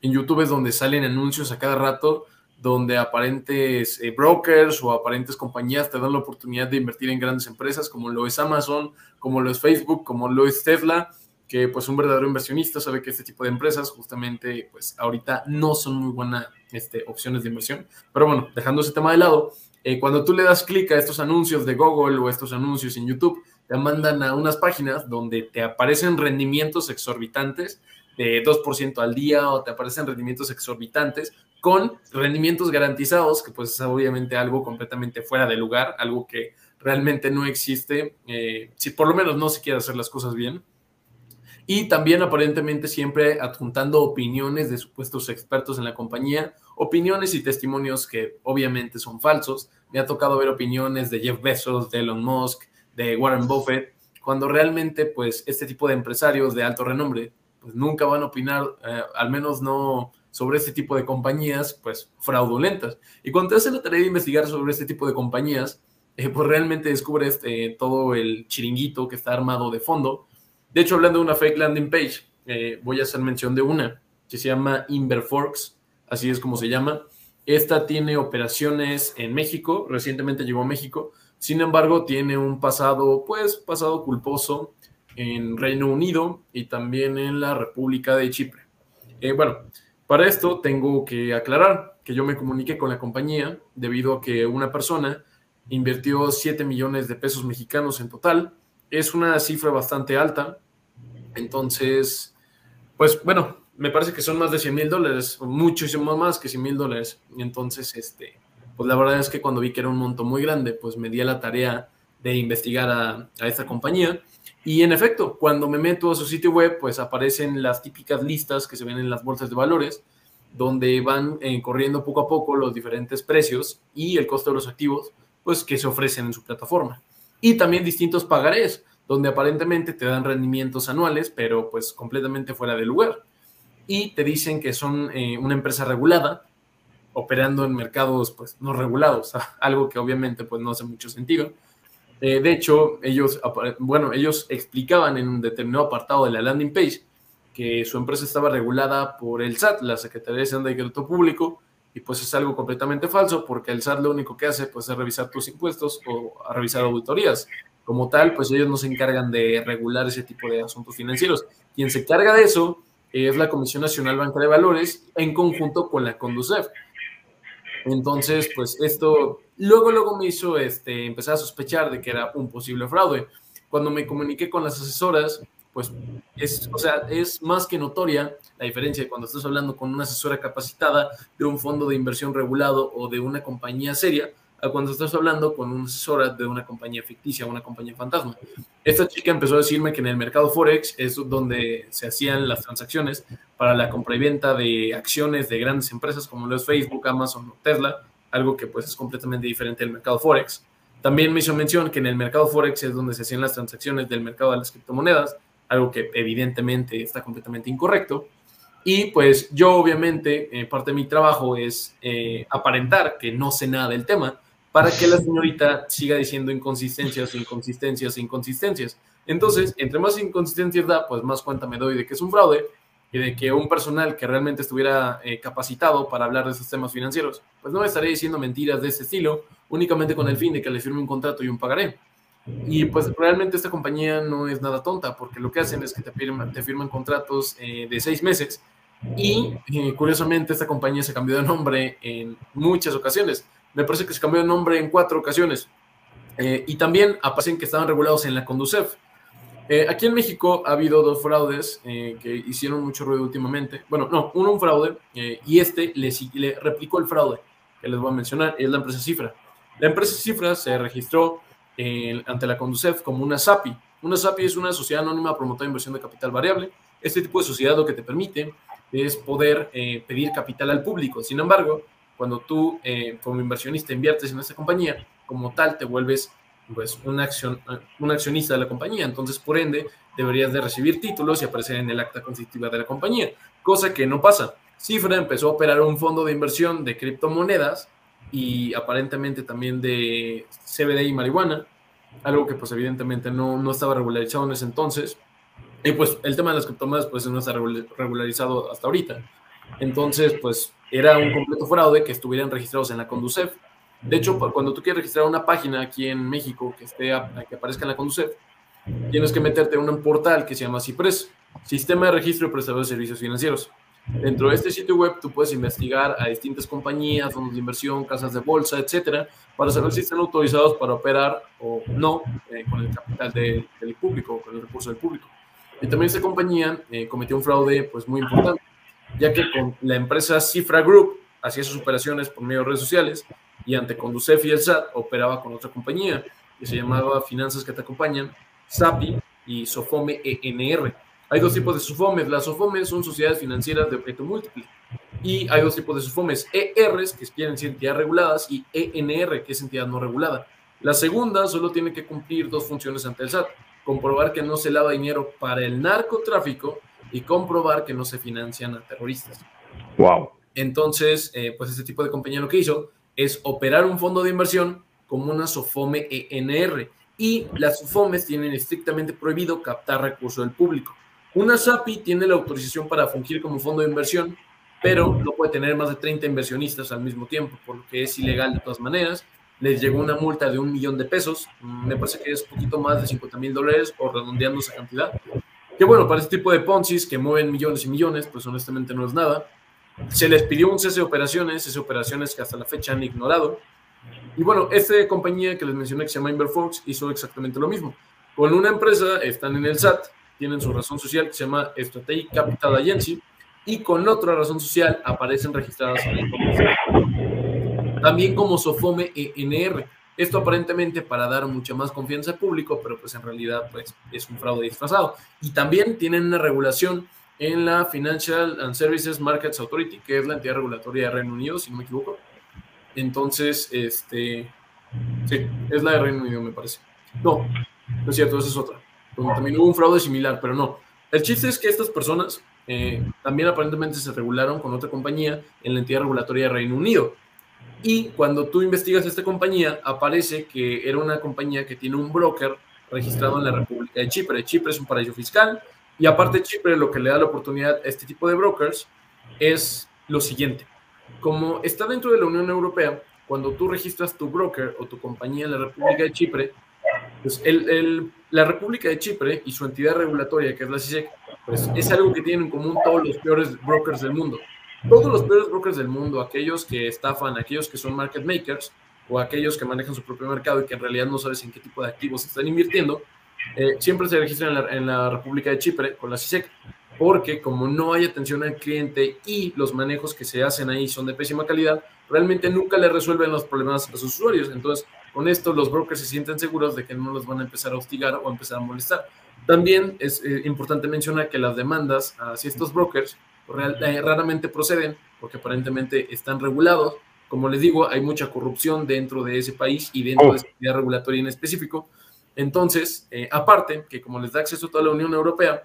En YouTube es donde salen anuncios a cada rato donde aparentes eh, brokers o aparentes compañías te dan la oportunidad de invertir en grandes empresas como lo es Amazon, como lo es Facebook, como lo es Tesla, que pues un verdadero inversionista sabe que este tipo de empresas justamente pues ahorita no son muy buenas este, opciones de inversión. Pero bueno, dejando ese tema de lado, eh, cuando tú le das clic a estos anuncios de Google o estos anuncios en YouTube, te mandan a unas páginas donde te aparecen rendimientos exorbitantes de 2% al día o te aparecen rendimientos exorbitantes con rendimientos garantizados, que pues es obviamente algo completamente fuera de lugar, algo que realmente no existe, eh, si por lo menos no se quiere hacer las cosas bien. Y también aparentemente siempre adjuntando opiniones de supuestos expertos en la compañía, opiniones y testimonios que obviamente son falsos. Me ha tocado ver opiniones de Jeff Bezos, de Elon Musk, de Warren Buffett, cuando realmente pues este tipo de empresarios de alto renombre pues nunca van a opinar, eh, al menos no sobre este tipo de compañías pues fraudulentas. Y cuando te hace la tarea de investigar sobre este tipo de compañías, eh, pues realmente descubres este, todo el chiringuito que está armado de fondo. De hecho, hablando de una fake landing page, eh, voy a hacer mención de una que se llama Inverforks, así es como se llama. Esta tiene operaciones en México, recientemente llegó a México, sin embargo tiene un pasado, pues pasado culposo en Reino Unido y también en la República de Chipre. Eh, bueno, para esto tengo que aclarar que yo me comuniqué con la compañía debido a que una persona invirtió 7 millones de pesos mexicanos en total. Es una cifra bastante alta. Entonces, pues bueno, me parece que son más de 100 mil dólares, muchísimo más que 100 mil dólares. Entonces, este, pues la verdad es que cuando vi que era un monto muy grande, pues me di a la tarea de investigar a, esta compañía. Y en efecto, cuando me meto a su sitio web, pues aparecen las típicas listas que se ven en las bolsas de valores, donde van eh, corriendo poco a poco los diferentes precios y el costo de los activos, pues que se ofrecen en su plataforma. Y también distintos pagarés, donde aparentemente te dan rendimientos anuales, pero pues completamente fuera de lugar. Y te dicen que son eh, una empresa regulada, operando en mercados pues no regulados, algo que obviamente pues no hace mucho sentido. Eh, de hecho, ellos, bueno, ellos explicaban en un determinado apartado de la landing page que su empresa estaba regulada por el SAT, la Secretaría de Hacienda y Crédito Público, y pues es algo completamente falso porque el SAT lo único que hace pues es revisar tus impuestos o revisar auditorías. Como tal, pues ellos no se encargan de regular ese tipo de asuntos financieros. Quien se encarga de eso es la Comisión Nacional Banca de Valores en conjunto con la Conducef. Entonces, pues esto luego, luego me hizo este, empezar a sospechar de que era un posible fraude. Cuando me comuniqué con las asesoras, pues es, o sea, es más que notoria la diferencia de cuando estás hablando con una asesora capacitada de un fondo de inversión regulado o de una compañía seria, a cuando estás hablando con una asesora de una compañía ficticia, una compañía fantasma. Esta chica empezó a decirme que en el mercado Forex es donde se hacían las transacciones para la compra y venta de acciones de grandes empresas como lo es Facebook, Amazon o Tesla, algo que pues es completamente diferente del mercado Forex. También me hizo mención que en el mercado Forex es donde se hacían las transacciones del mercado de las criptomonedas, algo que evidentemente está completamente incorrecto. Y pues yo obviamente, eh, parte de mi trabajo es eh, aparentar que no sé nada del tema, para que la señorita siga diciendo inconsistencias, inconsistencias, inconsistencias. Entonces, entre más inconsistencias da, pues más cuenta me doy de que es un fraude y de que un personal que realmente estuviera eh, capacitado para hablar de esos temas financieros, pues no estaré diciendo mentiras de ese estilo, únicamente con el fin de que le firme un contrato y un pagaré. Y pues realmente esta compañía no es nada tonta, porque lo que hacen es que te firman, te firman contratos eh, de seis meses y eh, curiosamente esta compañía se cambió de nombre en muchas ocasiones me parece que se cambió de nombre en cuatro ocasiones. Eh, y también aparecen que estaban regulados en la Conducef. Eh, aquí en México ha habido dos fraudes eh, que hicieron mucho ruido últimamente. Bueno, no, uno un fraude y este le, le, replicó el fraude que les voy a mencionar, es la empresa Cifra. La empresa Cifra se registró ante la Conducef como una SAPI. Una SAPI es una sociedad anónima promotora de inversión de capital variable. Este tipo de sociedad lo que te permite es poder pedir capital al público. Sin embargo, cuando tú eh, como inversionista inviertes en esta compañía, como tal te vuelves pues un, acción, un accionista de la compañía. Entonces, por ende, deberías de recibir títulos y aparecer en el acta constitutiva de la compañía, cosa que no pasa. Cifra empezó a operar un fondo de inversión de criptomonedas y aparentemente también de CBD y marihuana, algo que pues evidentemente no, no estaba regularizado en ese entonces. Y pues el tema de las criptomonedas pues no está regularizado hasta ahorita. Entonces, pues era un completo fraude que estuvieran registrados en la Conducef. De hecho, cuando tú quieres registrar una página aquí en México que, esté, que aparezca en la Conducef, tienes que meterte en un portal que se llama CIPRES, Sistema de Registro de Prestadores de Servicios Financieros. Dentro de este sitio web tú puedes investigar a distintas compañías, fondos de inversión, casas de bolsa, etcétera, para saber si están autorizados para operar o no eh, con el capital del público, con el recurso del público. Y también esta compañía eh, cometió un fraude pues, muy importante, ya que con la empresa Cifra Group hacía sus operaciones por medio de redes sociales y ante Conducef y el SAT operaba con otra compañía que se llamaba Finanzas que te acompañan, SAPI y Sofome ENR. Hay dos tipos de SOFOMES. Las SOFOMES son sociedades financieras de objeto múltiple. Y hay dos tipos de SOFOMES. ERs, que quieren ser entidades reguladas, y ENR, que es entidad no regulada. La segunda solo tiene que cumplir dos funciones ante el SAT. Comprobar que no se lava dinero para el narcotráfico y comprobar que no se financian a terroristas.
Wow.
Entonces, eh, pues este tipo de compañía lo que hizo es operar un fondo de inversión como una SOFOME ENR. Y las SOFOMES tienen estrictamente prohibido captar recursos del público. Una SAPI tiene la autorización para fungir como fondo de inversión, pero no puede tener más de 30 inversionistas al mismo tiempo, por lo que es ilegal de todas maneras. Les llegó una multa de un millón de pesos, me parece que es un poquito más de 50 mil dólares o redondeando esa cantidad. Que bueno, para este tipo de Ponzi's que mueven millones y millones, pues honestamente no es nada. Se les pidió un cese de operaciones, cese de operaciones que hasta la fecha han ignorado. Y bueno, esta compañía que les mencioné que se llama Inverfox hizo exactamente lo mismo. Con una empresa están en el SAT, tienen su razón social que se llama Strategic Capital Agency y con otra razón social aparecen registradas también como Sofome ENR. Esto aparentemente para dar mucha más confianza al público, pero pues en realidad pues, es un fraude disfrazado. Y también tienen una regulación en la Financial and Services Markets Authority, que es la entidad regulatoria de Reino Unido, si no me equivoco. Entonces, este, sí, es la de Reino Unido, me parece. No, no es cierto, esa es otra también hubo un fraude similar, pero no. El chiste es que estas personas eh, también aparentemente se regularon con otra compañía en la entidad regulatoria de Reino Unido. Y cuando tú investigas esta compañía, aparece que era una compañía que tiene un broker registrado en la República de Chipre. Chipre es un paraíso fiscal y aparte Chipre lo que le da la oportunidad a este tipo de brokers es lo siguiente. Como está dentro de la Unión Europea, cuando tú registras tu broker o tu compañía en la República de Chipre, pues el, la República de Chipre y su entidad regulatoria, que es la CISEC, pues es algo que tienen en común todos los peores brokers del mundo. Todos los peores brokers del mundo, aquellos que estafan, aquellos que son market makers o aquellos que manejan su propio mercado y que en realidad no sabes en qué tipo de activos están invirtiendo, eh, siempre se registran en la, en la República de Chipre con la CISEC, porque como no hay atención al cliente y los manejos que se hacen ahí son de pésima calidad, realmente nunca le resuelven los problemas a sus usuarios. Entonces, con esto los brokers se sienten seguros de que no los van a empezar a hostigar o a empezar a molestar. También es eh, importante mencionar que las demandas hacia estos brokers eh, raramente proceden porque aparentemente están regulados. Como les digo, hay mucha corrupción dentro de ese país y dentro de esa entidad regulatoria en específico. Entonces, eh, aparte, que como les da acceso a toda la Unión Europea,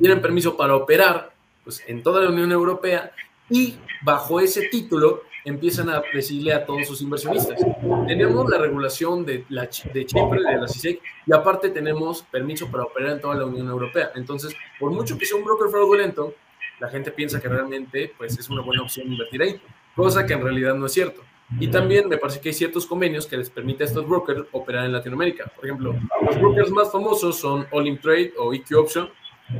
tienen permiso para operar pues, en toda la Unión Europea y bajo ese título empiezan a decirle a todos sus inversionistas. Tenemos la regulación de, la, de Chipre, de la CISEC, y aparte tenemos permiso para operar en toda la Unión Europea. Entonces, por mucho que sea un broker fraudulento, la gente piensa que realmente pues, es una buena opción invertir ahí, cosa que en realidad no es cierto. Y también me parece que hay ciertos convenios que les permiten a estos brokers operar en Latinoamérica. Por ejemplo, los brokers más famosos son All Trade o EQ Option,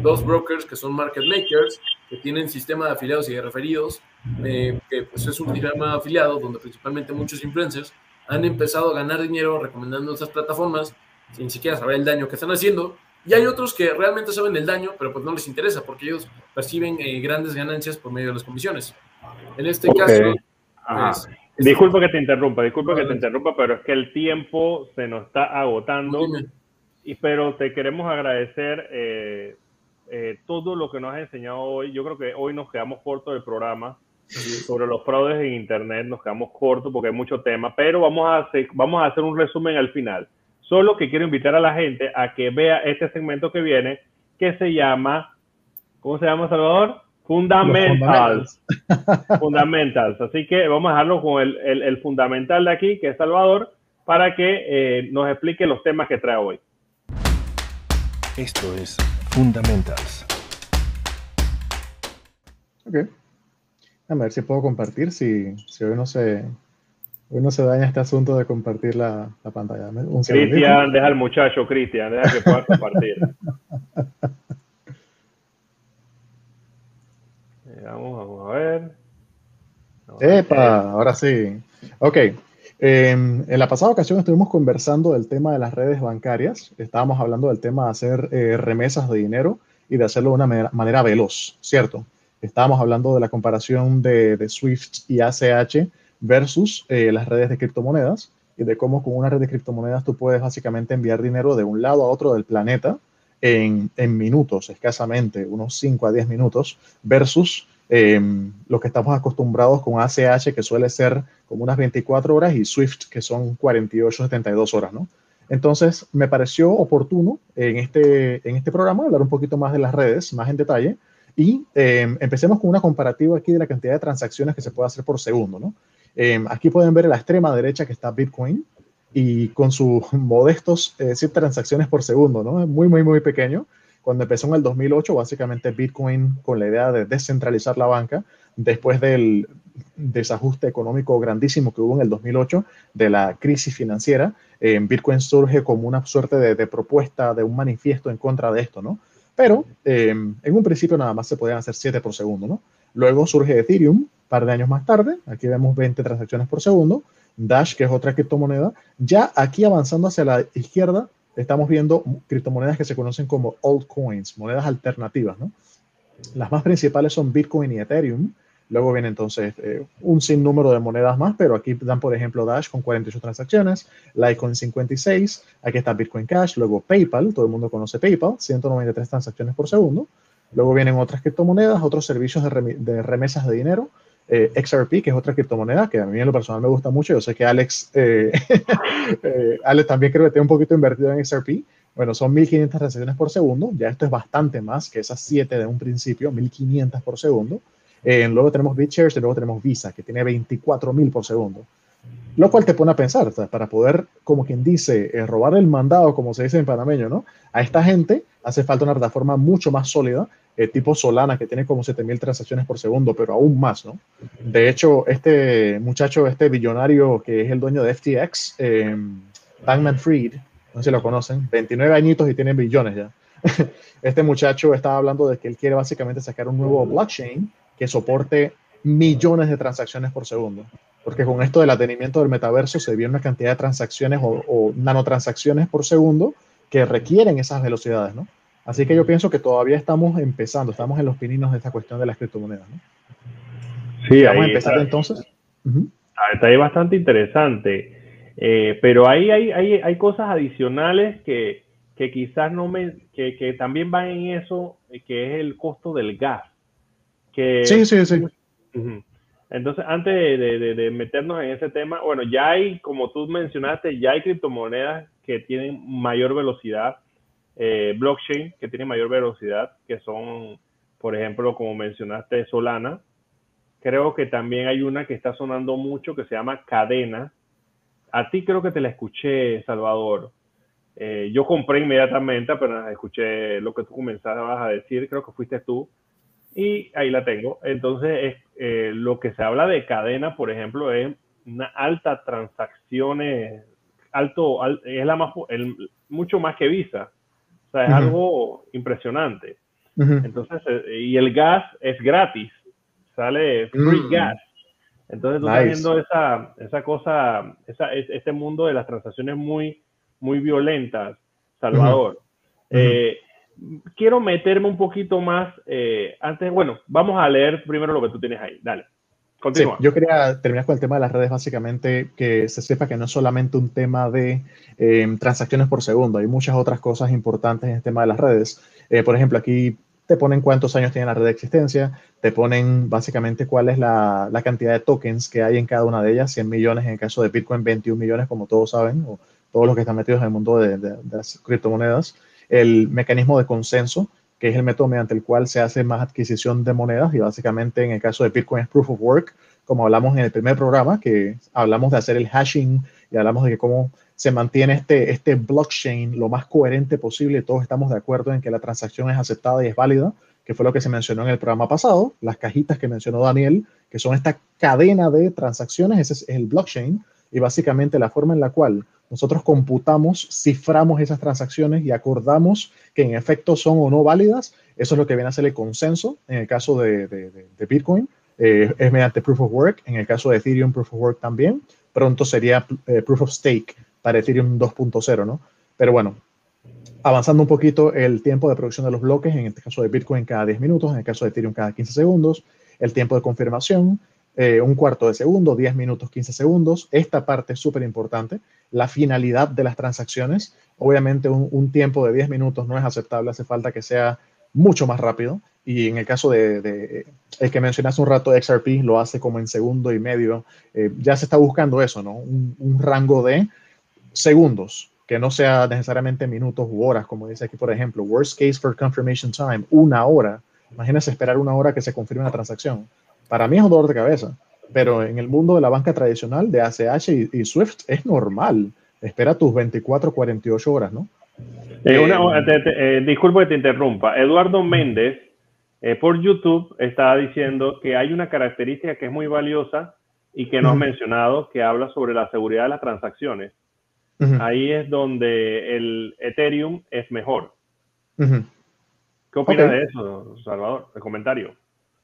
dos brokers que son market makers, que tienen sistema de afiliados y de referidos, eh, que pues, es un sistema afiliado donde principalmente muchos influencers han empezado a ganar dinero recomendando estas plataformas sin siquiera saber el daño que están haciendo. Y hay otros que realmente saben el daño, pero pues no les interesa porque ellos perciben eh, grandes ganancias por medio de las comisiones. En este caso...
Pues, disculpa que te interrumpa, disculpa que te interrumpa, pero es que el tiempo se nos está agotando. Y, pero te queremos agradecer eh, eh, todo lo que nos has enseñado hoy. Yo creo que hoy nos quedamos cortos del programa. Sobre los fraudes en Internet nos quedamos cortos porque hay mucho tema, pero vamos a, hacer, vamos a hacer un resumen al final. Solo que quiero invitar a la gente a que vea este segmento que viene, que se llama, ¿cómo se llama, Salvador? Fundamentals. Fundamentals. Así que vamos a dejarlo con el, el, fundamental de aquí, que es Salvador, para que eh, nos explique los temas que trae hoy.
Esto es Fundamentals.
Ok. A ver si puedo compartir, si, si hoy no se, hoy no se daña este asunto de compartir la, la pantalla.
Cristian, deja al muchacho, Cristian, deja que pueda compartir. vamos, vamos a ver.
Epa, ahora sí. Ok. Em, en la pasada ocasión estuvimos conversando del tema de las redes bancarias. Estábamos hablando del tema de hacer eh, remesas de dinero y de hacerlo de una manera, veloz, ¿cierto? Estábamos hablando de la comparación de, Swift y ACH versus eh, las redes de criptomonedas y de cómo con una red de criptomonedas tú puedes básicamente enviar dinero de un lado a otro del planeta en, en minutos, escasamente, unos 5 a 10 minutos, versus Em, lo que estamos acostumbrados con ACH, que suele ser como unas 24 horas, y Swift, que son 48, 72 horas, ¿no? Entonces, me pareció oportuno en este, en este programa hablar un poquito más de las redes, más en detalle, y em, empecemos con una comparativa aquí de la cantidad de transacciones que se puede hacer por segundo, ¿no? Em, aquí pueden ver en la extrema derecha que está Bitcoin y con sus modestos eh, 100 transacciones por segundo, ¿no? Muy, muy, muy pequeño cuando empezó en el 2008, básicamente Bitcoin con la idea de descentralizar la banca, después del desajuste económico grandísimo que hubo en el 2008, de la crisis financiera, eh, Bitcoin surge como una suerte de, propuesta, de un manifiesto en contra de esto, ¿no? Pero eh, en un principio nada más se podían hacer 7 por segundo, ¿no? Luego surge Ethereum, un par de años más tarde, aquí vemos 20 transacciones por segundo, Dash, que es otra criptomoneda, ya aquí avanzando hacia la izquierda, estamos viendo criptomonedas que se conocen como altcoins, monedas alternativas, ¿no? Las más principales son Bitcoin y Ethereum. Luego viene entonces eh, un sinnúmero de monedas más, pero aquí dan, por ejemplo, Dash con 48 transacciones, Litecoin 56, aquí está Bitcoin Cash, luego PayPal, todo el mundo conoce PayPal, 193 transacciones por segundo. Luego vienen otras criptomonedas, otros servicios de remesas de dinero, eh, XRP, que es otra criptomoneda que a mí en lo personal me gusta mucho. Yo sé que Alex, eh, eh, Alex también creo que tiene un poquito invertido en XRP. Bueno, son 1500 transacciones por segundo. Ya esto es bastante más que esas 7 de un principio, 1500 por segundo. luego tenemos BitShares y luego tenemos Visa, que tiene 24.000 por segundo. Lo cual te pone a pensar, para poder, como quien dice, robar el mandado, como se dice en panameño, ¿no? A esta gente hace falta una plataforma mucho más sólida eh, tipo Solana, que tiene como 7000 transacciones por segundo, pero aún más, ¿no? De hecho, este muchacho, este billonario que es el dueño de FTX, eh, Bankman Fried, no sé si lo conocen, 29 añitos y tiene billones ya. este muchacho estaba hablando de que él quiere básicamente sacar un nuevo blockchain que soporte millones de transacciones por segundo. Porque con esto del atenimiento del metaverso se viene una cantidad de transacciones o, o nanotransacciones por segundo que requieren esas velocidades, ¿no? Así que yo pienso que todavía estamos empezando, estamos en los pininos de esta cuestión de las criptomonedas. ¿no?
Sí, vamos a empezar entonces. Está ahí bastante interesante, eh, pero ahí hay, hay, hay, cosas adicionales que, que quizás no me, que, que, también van en eso, que es el costo del gas. Que,
sí, sí, sí.
Entonces, antes de, meternos en ese tema, bueno, ya hay, como tú mencionaste, ya hay criptomonedas que tienen mayor velocidad eh, blockchain que tiene mayor velocidad, que son, por ejemplo, como mencionaste, Solana. Creo que también hay una que está sonando mucho que se llama Cadena. A ti creo que te la escuché, Salvador. Eh, yo compré inmediatamente, pero escuché lo que tú comenzabas a decir, creo que fuiste tú, y ahí la tengo. Entonces, eh, lo que se habla de cadena, por ejemplo, es una alta transacciones, alto, es la más, el, mucho más que Visa. O sea, es algo impresionante. Entonces, eh, y el gas es gratis, sale free mm. gas. Entonces, tú estás viendo esa, esa cosa, esa, este mundo de las transacciones muy, muy violentas, Salvador. Eh, quiero meterme un poquito más eh, antes, bueno, vamos a leer primero lo que tú tienes ahí. Dale
yo quería terminar con el tema de las redes, básicamente que se sepa que no es solamente un tema de em, transacciones por segundo, hay muchas otras cosas importantes en el tema de las redes. Eh, por ejemplo, aquí te ponen cuántos años tiene la red de existencia, te ponen básicamente cuál es la, la, cantidad de tokens que hay en cada una de ellas, 100 millones en el caso de Bitcoin, 21 millones como todos saben, o todos los que están metidos en el mundo de las criptomonedas, el mecanismo de consenso, que es el método mediante el cual se hace más adquisición de monedas y básicamente en el caso de Bitcoin es Proof of Work, como hablamos en el primer programa, que hablamos de hacer el hashing y hablamos de cómo se mantiene este, este blockchain lo más coherente posible. Todos estamos de acuerdo en que la transacción es aceptada y es válida, que fue lo que se mencionó en el programa pasado, las cajitas que mencionó Daniel, que son esta cadena de transacciones, ese es el blockchain, y básicamente la forma en la cual nosotros computamos, ciframos esas transacciones y acordamos que en efecto son o no válidas. Eso es lo que viene a ser el consenso en el caso de, Bitcoin. Eh, es mediante Proof of Work. En el caso de Ethereum, Proof of Work también. Pronto sería eh, Proof of Stake para Ethereum 2.0, ¿no? Pero bueno, avanzando un poquito el tiempo de producción de los bloques, en este caso de Bitcoin cada 10 minutos, en el caso de Ethereum cada 15 segundos, el tiempo de confirmación, eh, un cuarto de segundo, 10 minutos, 15 segundos. Esta parte es súper importante. La finalidad de las transacciones. Obviamente un, tiempo de 10 minutos no es aceptable, hace falta que sea mucho más rápido. Y en el caso de, el que mencionaste un rato, XRP lo hace como en segundo y medio. Eh, ya se está buscando eso, ¿no? Un, un, rango de segundos, que no sea necesariamente minutos u horas, como dice aquí, por ejemplo, worst case for confirmation time, una hora. Imagínense esperar una hora que se confirme una transacción para mí es un dolor de cabeza, pero en el mundo de la banca tradicional de ACH y, Swift es normal. Espera tus 24, 48 horas, ¿no?
Eh, eh, disculpo que te interrumpa. Eduardo Méndez eh, por YouTube está diciendo que hay una característica que es muy valiosa y que no has mencionado, que habla sobre la seguridad de las transacciones. Ahí es donde el Ethereum es mejor. ¿Qué opinas de eso, Salvador? El comentario.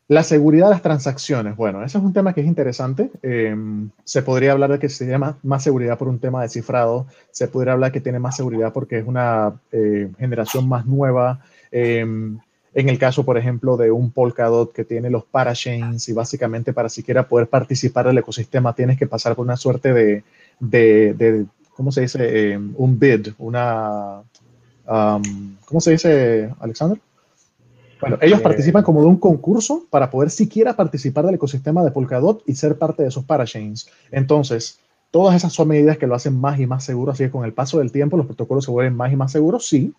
La seguridad de las transacciones. Bueno, ese es un tema que es interesante. Em, se podría hablar de que se llama más seguridad por un tema de cifrado. Se podría hablar que tiene más seguridad porque es una eh, generación más nueva. Em, en el caso, por ejemplo, de un Polkadot que tiene los parachains y básicamente para siquiera poder participar del ecosistema tienes que pasar por una suerte de, de, ¿cómo se dice? Em, un bid, una... ¿Cómo se dice, Alexander? Bueno, ellos participan como de un concurso para poder siquiera participar del ecosistema de Polkadot y ser parte de esos parachains. Entonces, todas esas son medidas que lo hacen más y más seguro, así que con el paso del tiempo los protocolos se vuelven más y más seguros, sí.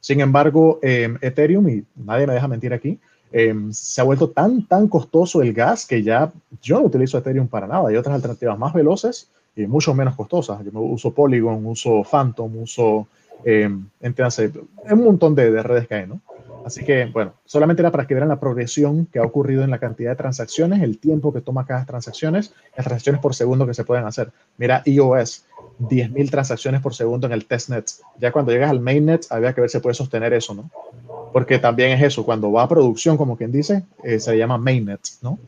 Sin embargo, em, Ethereum, y nadie me deja mentir aquí, em, se ha vuelto tan, tan costoso el gas que ya yo no utilizo Ethereum para nada. Hay otras alternativas más veloces y mucho menos costosas. Yo uso Polygon, uso Phantom, uso, eh, un montón de, de redes que hay, ¿no? Así que, bueno, solamente era para que vieran la progresión que ha ocurrido en la cantidad de transacciones, el tiempo que toma cada transacción, las transacciones por segundo que se pueden hacer. Mira, iOS, 10.000 transacciones por segundo en el testnet. Ya cuando llegas al mainnet, había que ver si puede sostener eso, ¿no? Porque también es eso, cuando va a producción, como quien dice, eh, se llama mainnet, ¿no?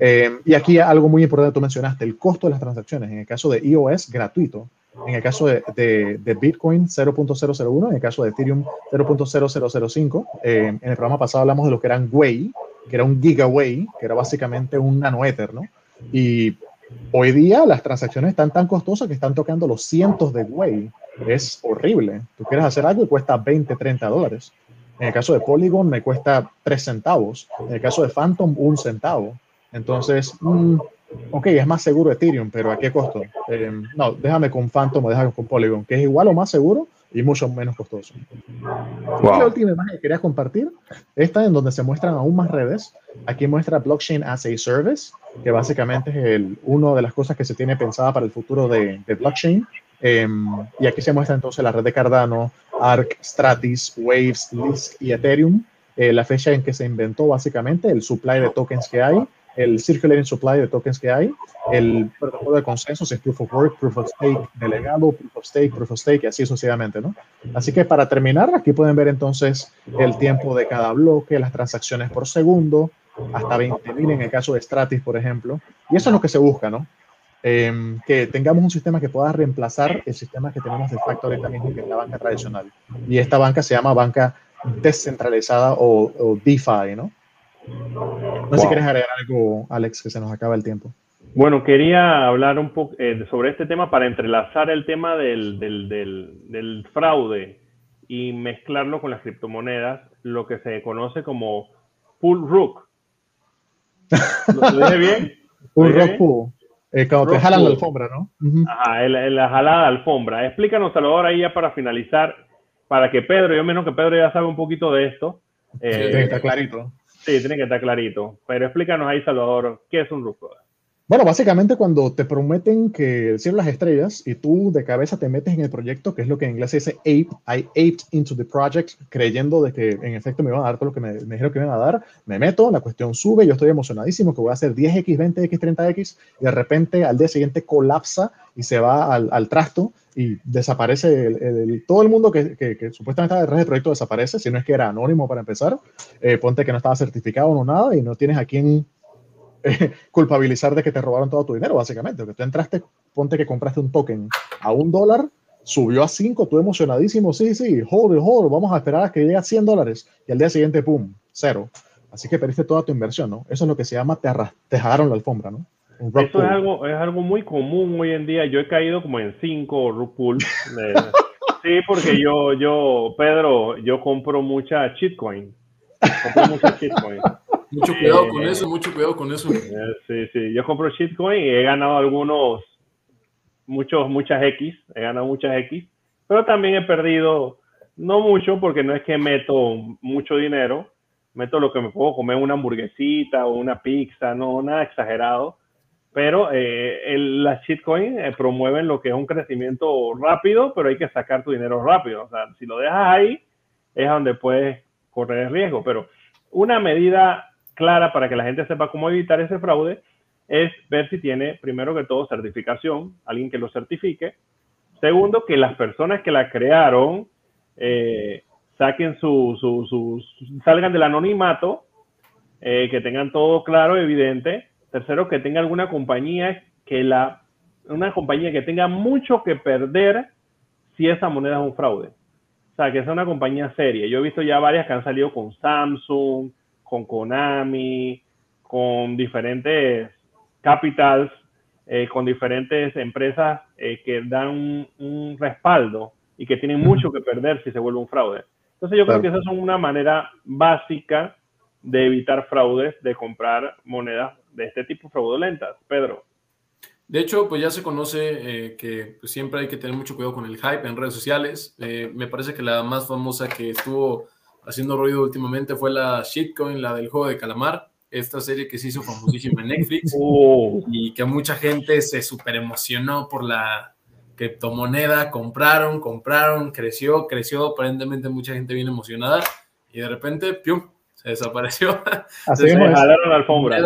Eh, y aquí algo muy importante tú mencionaste, el costo de las transacciones. En el caso de iOS, gratuito en el caso de, Bitcoin 0.001, en el caso de Ethereum 0.0005. Eh, en el programa pasado hablamos de lo que eran Way, que era un Gigaway, que era básicamente un nanoether, ¿no? Y hoy día las transacciones están tan costosas que están tocando los cientos de Way. Es horrible. Tú quieres hacer algo y cuesta 20, 30 dólares. En el caso de Polygon me cuesta 3 centavos. En el caso de Phantom, un centavo. Entonces, mm, ok, es más seguro Ethereum, pero ¿a qué costo? Eh, no, déjame con Phantom o déjame con Polygon, que es igual o más seguro y mucho menos costoso. La última imagen que quería compartir, esta en donde se muestran aún más redes. Aquí muestra Blockchain as a Service, que básicamente es el, una de las cosas que se tiene pensada para el futuro de, de blockchain. Em, y aquí se muestra entonces la red de Cardano, ARC, Stratis, Waves, Lisk y Ethereum. Eh, la fecha en que se inventó básicamente el supply de tokens que hay el circulating supply de tokens que hay, el protocolo de consenso es proof of work, proof of stake delegado, proof of stake, proof of stake y así sucesivamente, ¿no? Así que para terminar, aquí pueden ver entonces el tiempo de cada bloque, las transacciones por segundo, hasta 20.000 en el caso de Stratis, por ejemplo. Y eso es lo que se busca, ¿no? Em, que tengamos un sistema que pueda reemplazar el sistema que tenemos de facto ahorita mismo, que es la banca tradicional. Y esta banca se llama banca descentralizada o, o DeFi, ¿no? No sé si quieres agregar algo, Alex, que se nos acaba el tiempo.
Bueno, quería hablar un poco eh, sobre este tema para entrelazar el tema del, del, del, fraude y mezclarlo con las criptomonedas, lo que se conoce como pull rook.
¿Lo, dije bien? Pull rook pull. Eh, cuando te jalan la alfombra, ¿no?
Ajá, la jalada de alfombra. Explícanos, Salvador, ahí ya para finalizar, para que Pedro, yo menos que Pedro ya sabe un poquito de esto.
Eh, está clarito.
Sí, tiene que estar clarito. Pero explícanos ahí, Salvador, ¿qué es un root
Bueno, básicamente cuando te prometen que el cielo las estrellas y tú de cabeza te metes en el proyecto, que es lo que en inglés se dice ape, I aped into the project, creyendo de que en efecto me iban a dar todo lo que me, me dijeron que me iban a dar, me meto, la cuestión sube, yo estoy emocionadísimo que voy a hacer 10x, 20x, 30x, y de repente al día siguiente colapsa y se va al, al trasto y desaparece el, el, todo el mundo que, que, que supuestamente estaba detrás del proyecto desaparece, si no es que era anónimo para empezar, eh, ponte que no estaba certificado no nada y no tienes a quién eh, culpabilizar de que te robaron todo tu dinero, básicamente. Que tú entraste, ponte que compraste un token a un dólar, subió a cinco, tú emocionadísimo, sí, sí, hold, hold, vamos a esperar a que llegue a 100 dólares y al día siguiente, pum, cero. Así que perdiste toda tu inversión, ¿no? Eso es lo que se llama te, te jalaron la alfombra, ¿no?
Eso es algo, es algo muy común hoy en día. Yo he caído como en cinco rug pools. sí, porque yo, yo, Pedro, yo compro mucha shitcoin. Compro mucha shitcoin.
Mucho cuidado con eso, mucho cuidado con eso.
Sí, sí. Yo compro shitcoin y he ganado algunos, muchos, muchas X. He ganado muchas X. Pero también he perdido, no mucho, porque no es que meto mucho dinero. Meto lo que me puedo comer, una hamburguesita o una pizza, no, nada exagerado. Pero eh, el, las shitcoins eh, promueven lo que es un crecimiento rápido, pero hay que sacar tu dinero rápido. O sea, si lo dejas ahí, es donde puedes correr el riesgo. Pero una medida clara para que la gente sepa cómo evitar ese fraude es ver si tiene, primero que todo, certificación, alguien que lo certifique. Segundo, que las personas que la crearon eh, saquen su, salgan del anonimato, eh, que tengan todo claro, evidente. Tercero, que tenga alguna compañía que la, una compañía que tenga mucho que perder si esa moneda es un fraude. O sea, que sea una compañía seria. Yo he visto ya varias que han salido con Samsung, con Konami, con diferentes capitals, eh, con diferentes empresas eh, que dan un, un, respaldo y que tienen mucho que perder si se vuelve un fraude. Entonces yo claro. creo que esa es una manera básica de evitar fraudes, de comprar monedas de este tipo fraudulentas. Pedro.
De hecho, pues ya se conoce eh, que pues, siempre hay que tener mucho cuidado con el hype en redes sociales. Eh, me parece que la más famosa que estuvo haciendo ruido últimamente fue la shitcoin, la del juego de calamar, esta serie que se hizo famosísima en Netflix oh. y que mucha gente se super emocionó por la criptomoneda, compraron, compraron, creció, creció, aparentemente mucha gente bien emocionada y de repente, ¡pium!, se desapareció.
Así es, jalaron la alfombra.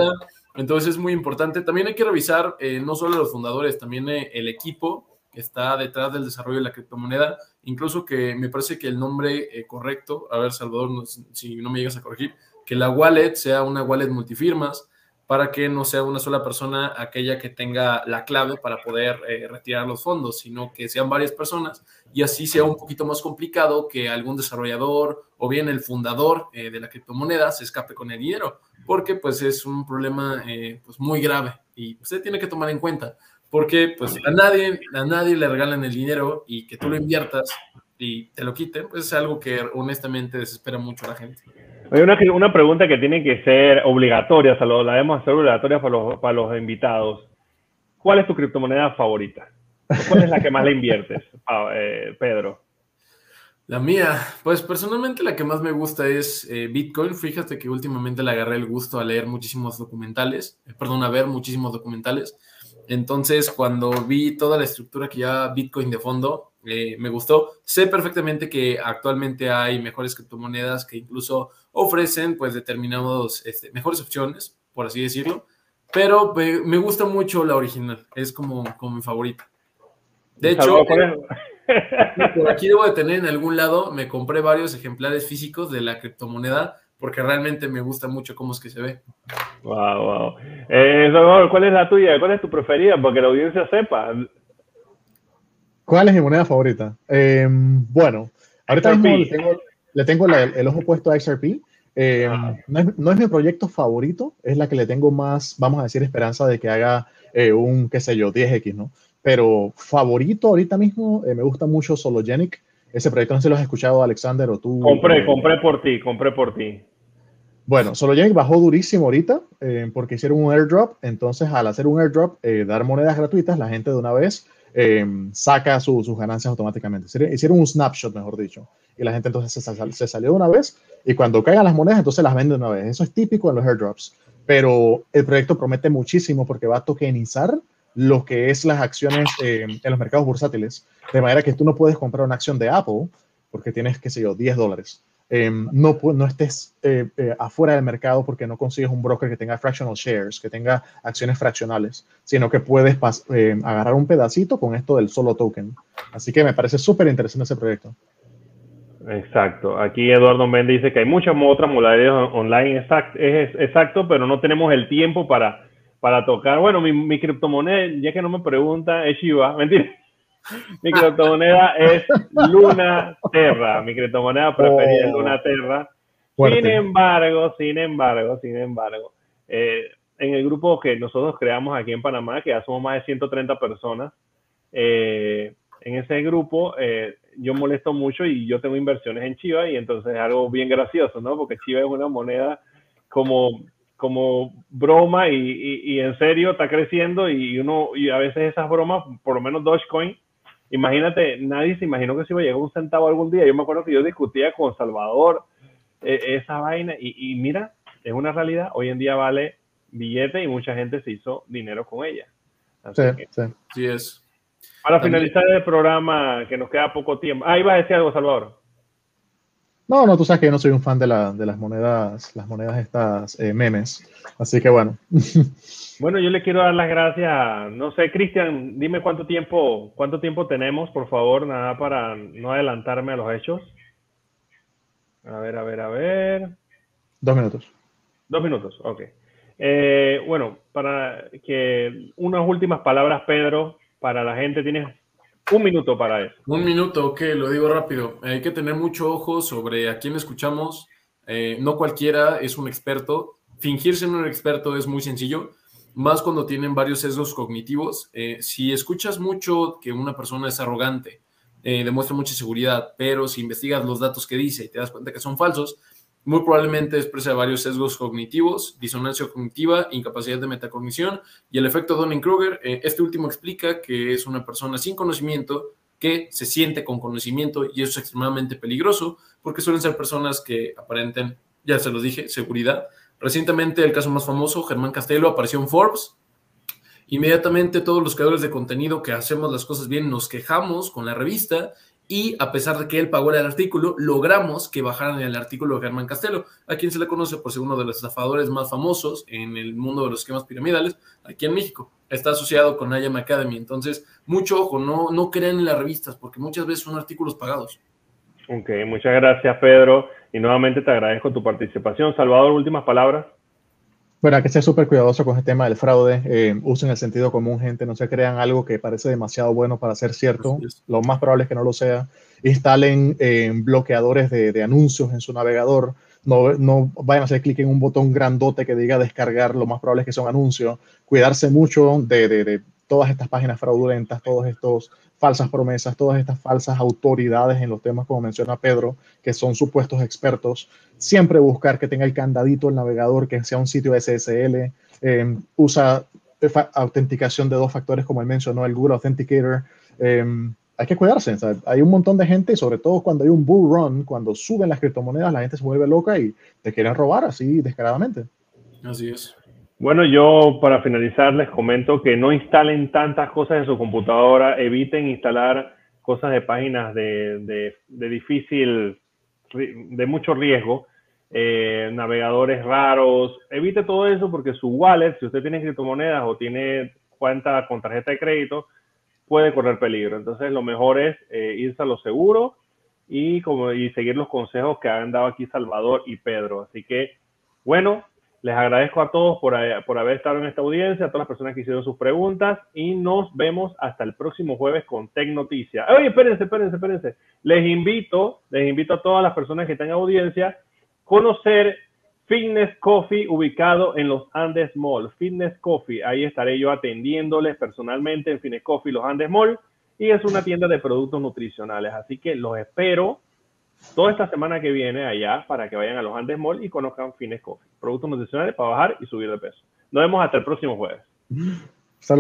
Entonces es muy importante. También hay que revisar eh, no solo los fundadores, también eh, el equipo está detrás del desarrollo de la criptomoneda, incluso que me parece que el nombre eh, correcto, a ver Salvador, si no me llegas a corregir, que la wallet sea una wallet multifirmas para que no sea una sola persona aquella que tenga la clave para poder eh, retirar los fondos, sino que sean varias personas y así sea un poquito más complicado que algún desarrollador o bien el fundador eh, de la criptomoneda se escape con el dinero, porque pues es un problema pues muy grave y usted tiene que tomar en cuenta porque pues a nadie, a nadie le regalan el dinero y que tú lo inviertas y te lo quiten, pues es algo que honestamente desespera mucho a la gente.
Hay una, una pregunta que tiene que ser obligatoria, o sea, lo, la debemos hacer obligatoria para los, para los invitados. ¿Cuál es tu criptomoneda favorita? ¿Cuál es la que más le inviertes, eh, Pedro?
La mía, pues personalmente la que más me gusta es eh, Bitcoin. Fíjate que últimamente le agarré el gusto a leer muchísimos documentales, eh, perdón, a ver muchísimos documentales. Entonces, cuando vi toda la estructura que ya Bitcoin de fondo, eh, me gustó. Sé perfectamente que actualmente hay mejores criptomonedas que incluso ofrecen pues determinados, este, mejores opciones, por así decirlo, pero me, me, gusta mucho la original, es como, como mi favorita. De hecho, eh, por aquí debo de tener en algún lado, me compré varios ejemplares físicos de la criptomoneda porque realmente me gusta mucho cómo es que se ve.
Wow, wow. Eh, ¿cuál es la tuya? ¿Cuál es tu preferida? Porque la audiencia sepa.
¿Cuál es mi moneda favorita? Eh, bueno, ahorita mismo le tengo, le tengo la, el, ojo puesto a XRP. Eh, ah. no, es, no, es, mi proyecto favorito, es la que le tengo más, vamos a decir, esperanza de que haga eh, un, qué sé yo, 10X, ¿no? Pero favorito ahorita mismo, eh, me gusta mucho Sologenic. Ese proyecto no sé si lo has escuchado, Alexander, o tú.
Compré, compré por ti, compré por ti.
Bueno, Sologenic bajó durísimo ahorita eh, porque hicieron un airdrop. Entonces, al hacer un airdrop, eh, dar monedas gratuitas, la gente de una vez eh, saca su, sus ganancias automáticamente. Hicieron un snapshot, mejor dicho. Y la gente entonces se, sal, se, salió de una vez y cuando caigan las monedas, entonces las vende de una vez. Eso es típico en los airdrops. pero el proyecto promete muchísimo porque va a tokenizar lo que es las acciones eh, en los mercados bursátiles, de manera que tú no puedes comprar una acción de Apple porque tienes, qué sé yo, 10 dólares. Em, no, no estés eh, eh, afuera del mercado porque no consigues un broker que tenga fractional shares, que tenga acciones fraccionales, sino que puedes em, agarrar un pedacito con esto del solo token. Así que me parece súper interesante ese proyecto.
Exacto. Aquí Eduardo Méndez dice que hay muchas otras modalidades online, exacto, exacto, pero no tenemos el tiempo para, para tocar. Bueno, mi, mi criptomoneda, ya que no me pregunta, es Shiba, mentira. Mi criptomoneda es Luna Terra, mi criptomoneda preferida es oh. Luna Terra. Sin embargo, sin embargo, sin embargo, eh, en el grupo que nosotros creamos aquí en Panamá, que ya somos más de 130 personas, eh, en ese grupo eh, yo molesto mucho y yo tengo inversiones en Chiva y entonces es algo bien gracioso, ¿no? Porque Chiva es una moneda como, como broma y, y, y en serio está creciendo y uno, y a veces esas bromas, por lo menos Dogecoin, imagínate, nadie se imaginó que se iba a llegar un centavo algún día. Yo me acuerdo que yo discutía con Salvador eh, esa vaina y, mira, es una realidad. Hoy en día vale billete y mucha gente se hizo dinero con ella.
sí, sí.
sí es.
Para finalizar el programa, que nos queda poco tiempo. Ah, iba a decir algo, Salvador.
No, no, tú sabes que yo no soy un fan de, la, de las monedas, las monedas estas eh, memes. Así que bueno.
Bueno, yo le quiero dar las gracias. No sé, Cristian, dime cuánto tiempo, cuánto tiempo tenemos, por favor, nada para no adelantarme a los hechos. A ver, a ver, a ver.
Dos minutos.
Dos minutos, ok. Eh, bueno, para que unas últimas palabras, Pedro, para la gente, tienes un minuto para eso.
Un minuto, ok, lo digo rápido. Hay que tener mucho ojo sobre a quién escuchamos. Eh, no cualquiera es un experto. Fingirse en un experto es muy sencillo más cuando tienen varios sesgos cognitivos. Eh, si escuchas mucho que una persona es arrogante, eh, demuestra mucha seguridad, pero si investigas los datos que dice y te das cuenta que son falsos, muy probablemente expresa varios sesgos cognitivos, disonancia cognitiva, incapacidad de metacognición y el efecto Donning-Kruger. Eh, este último explica que es una persona sin conocimiento que se siente con conocimiento y eso es extremadamente peligroso porque suelen ser personas que aparenten, ya se los dije, seguridad, Recientemente, el caso más famoso, Germán Castelo, apareció en Forbes. Inmediatamente todos los creadores de contenido que hacemos las cosas bien nos quejamos con la revista y a pesar de que él pagó el artículo, logramos que bajaran el artículo de Germán Castelo, a quien se le conoce por ser uno de los estafadores más famosos en el mundo de los esquemas piramidales aquí en México. Está asociado con IAM Academy, entonces mucho ojo, no, no crean en las revistas porque muchas veces son artículos pagados.
Ok, muchas gracias Pedro y nuevamente te agradezco tu participación. Salvador, últimas palabras.
Bueno, hay que ser súper cuidadoso con el tema del fraude. Eh, usen el sentido común, gente. No se crean algo que parece demasiado bueno para ser cierto. Lo más probable es que no lo sea. Instalen eh, bloqueadores de, anuncios en su navegador. No, no vayan a hacer clic en un botón grandote que diga descargar. Lo más probable es que son anuncios. Cuidarse mucho de, de todas estas páginas fraudulentas, todos estos falsas promesas, todas estas falsas autoridades en los temas, como menciona Pedro, que son supuestos expertos. Siempre buscar que tenga el candadito el navegador, que sea un sitio SSL. Em, usa autenticación de dos factores, como él mencionó, el Google Authenticator. Em, hay que cuidarse. Hay un montón de gente, sobre todo cuando hay un bull run, cuando suben las criptomonedas, la gente se vuelve loca y te quieren robar así descaradamente.
Así es.
Bueno, yo para finalizar les comento que no instalen tantas cosas en su computadora, eviten instalar cosas de páginas de, difícil, de mucho riesgo, eh, navegadores raros, evite todo eso porque su wallet, si usted tiene criptomonedas o tiene cuenta con tarjeta de crédito, puede correr peligro. Entonces lo mejor es eh, irse a lo seguro y, como, y seguir los consejos que han dado aquí Salvador y Pedro. Así que, bueno, les agradezco a todos por, eh, por, haber estado en esta audiencia, a todas las personas que hicieron sus preguntas y nos vemos hasta el próximo jueves con Tech Noticias. Oye, espérense, espérense, espérense. Les invito, les invito a todas las personas que están en audiencia a conocer Fitness Coffee ubicado en los Andes Mall. Fitness Coffee, ahí estaré yo atendiéndoles personalmente en Fitness Coffee Los Andes Mall y es una tienda de productos nutricionales. Así que los espero toda esta semana que viene allá para que vayan a los Andes Mall y conozcan Fines Coffee, productos nutricionales para bajar y subir de peso. Nos vemos hasta el próximo jueves.
Hasta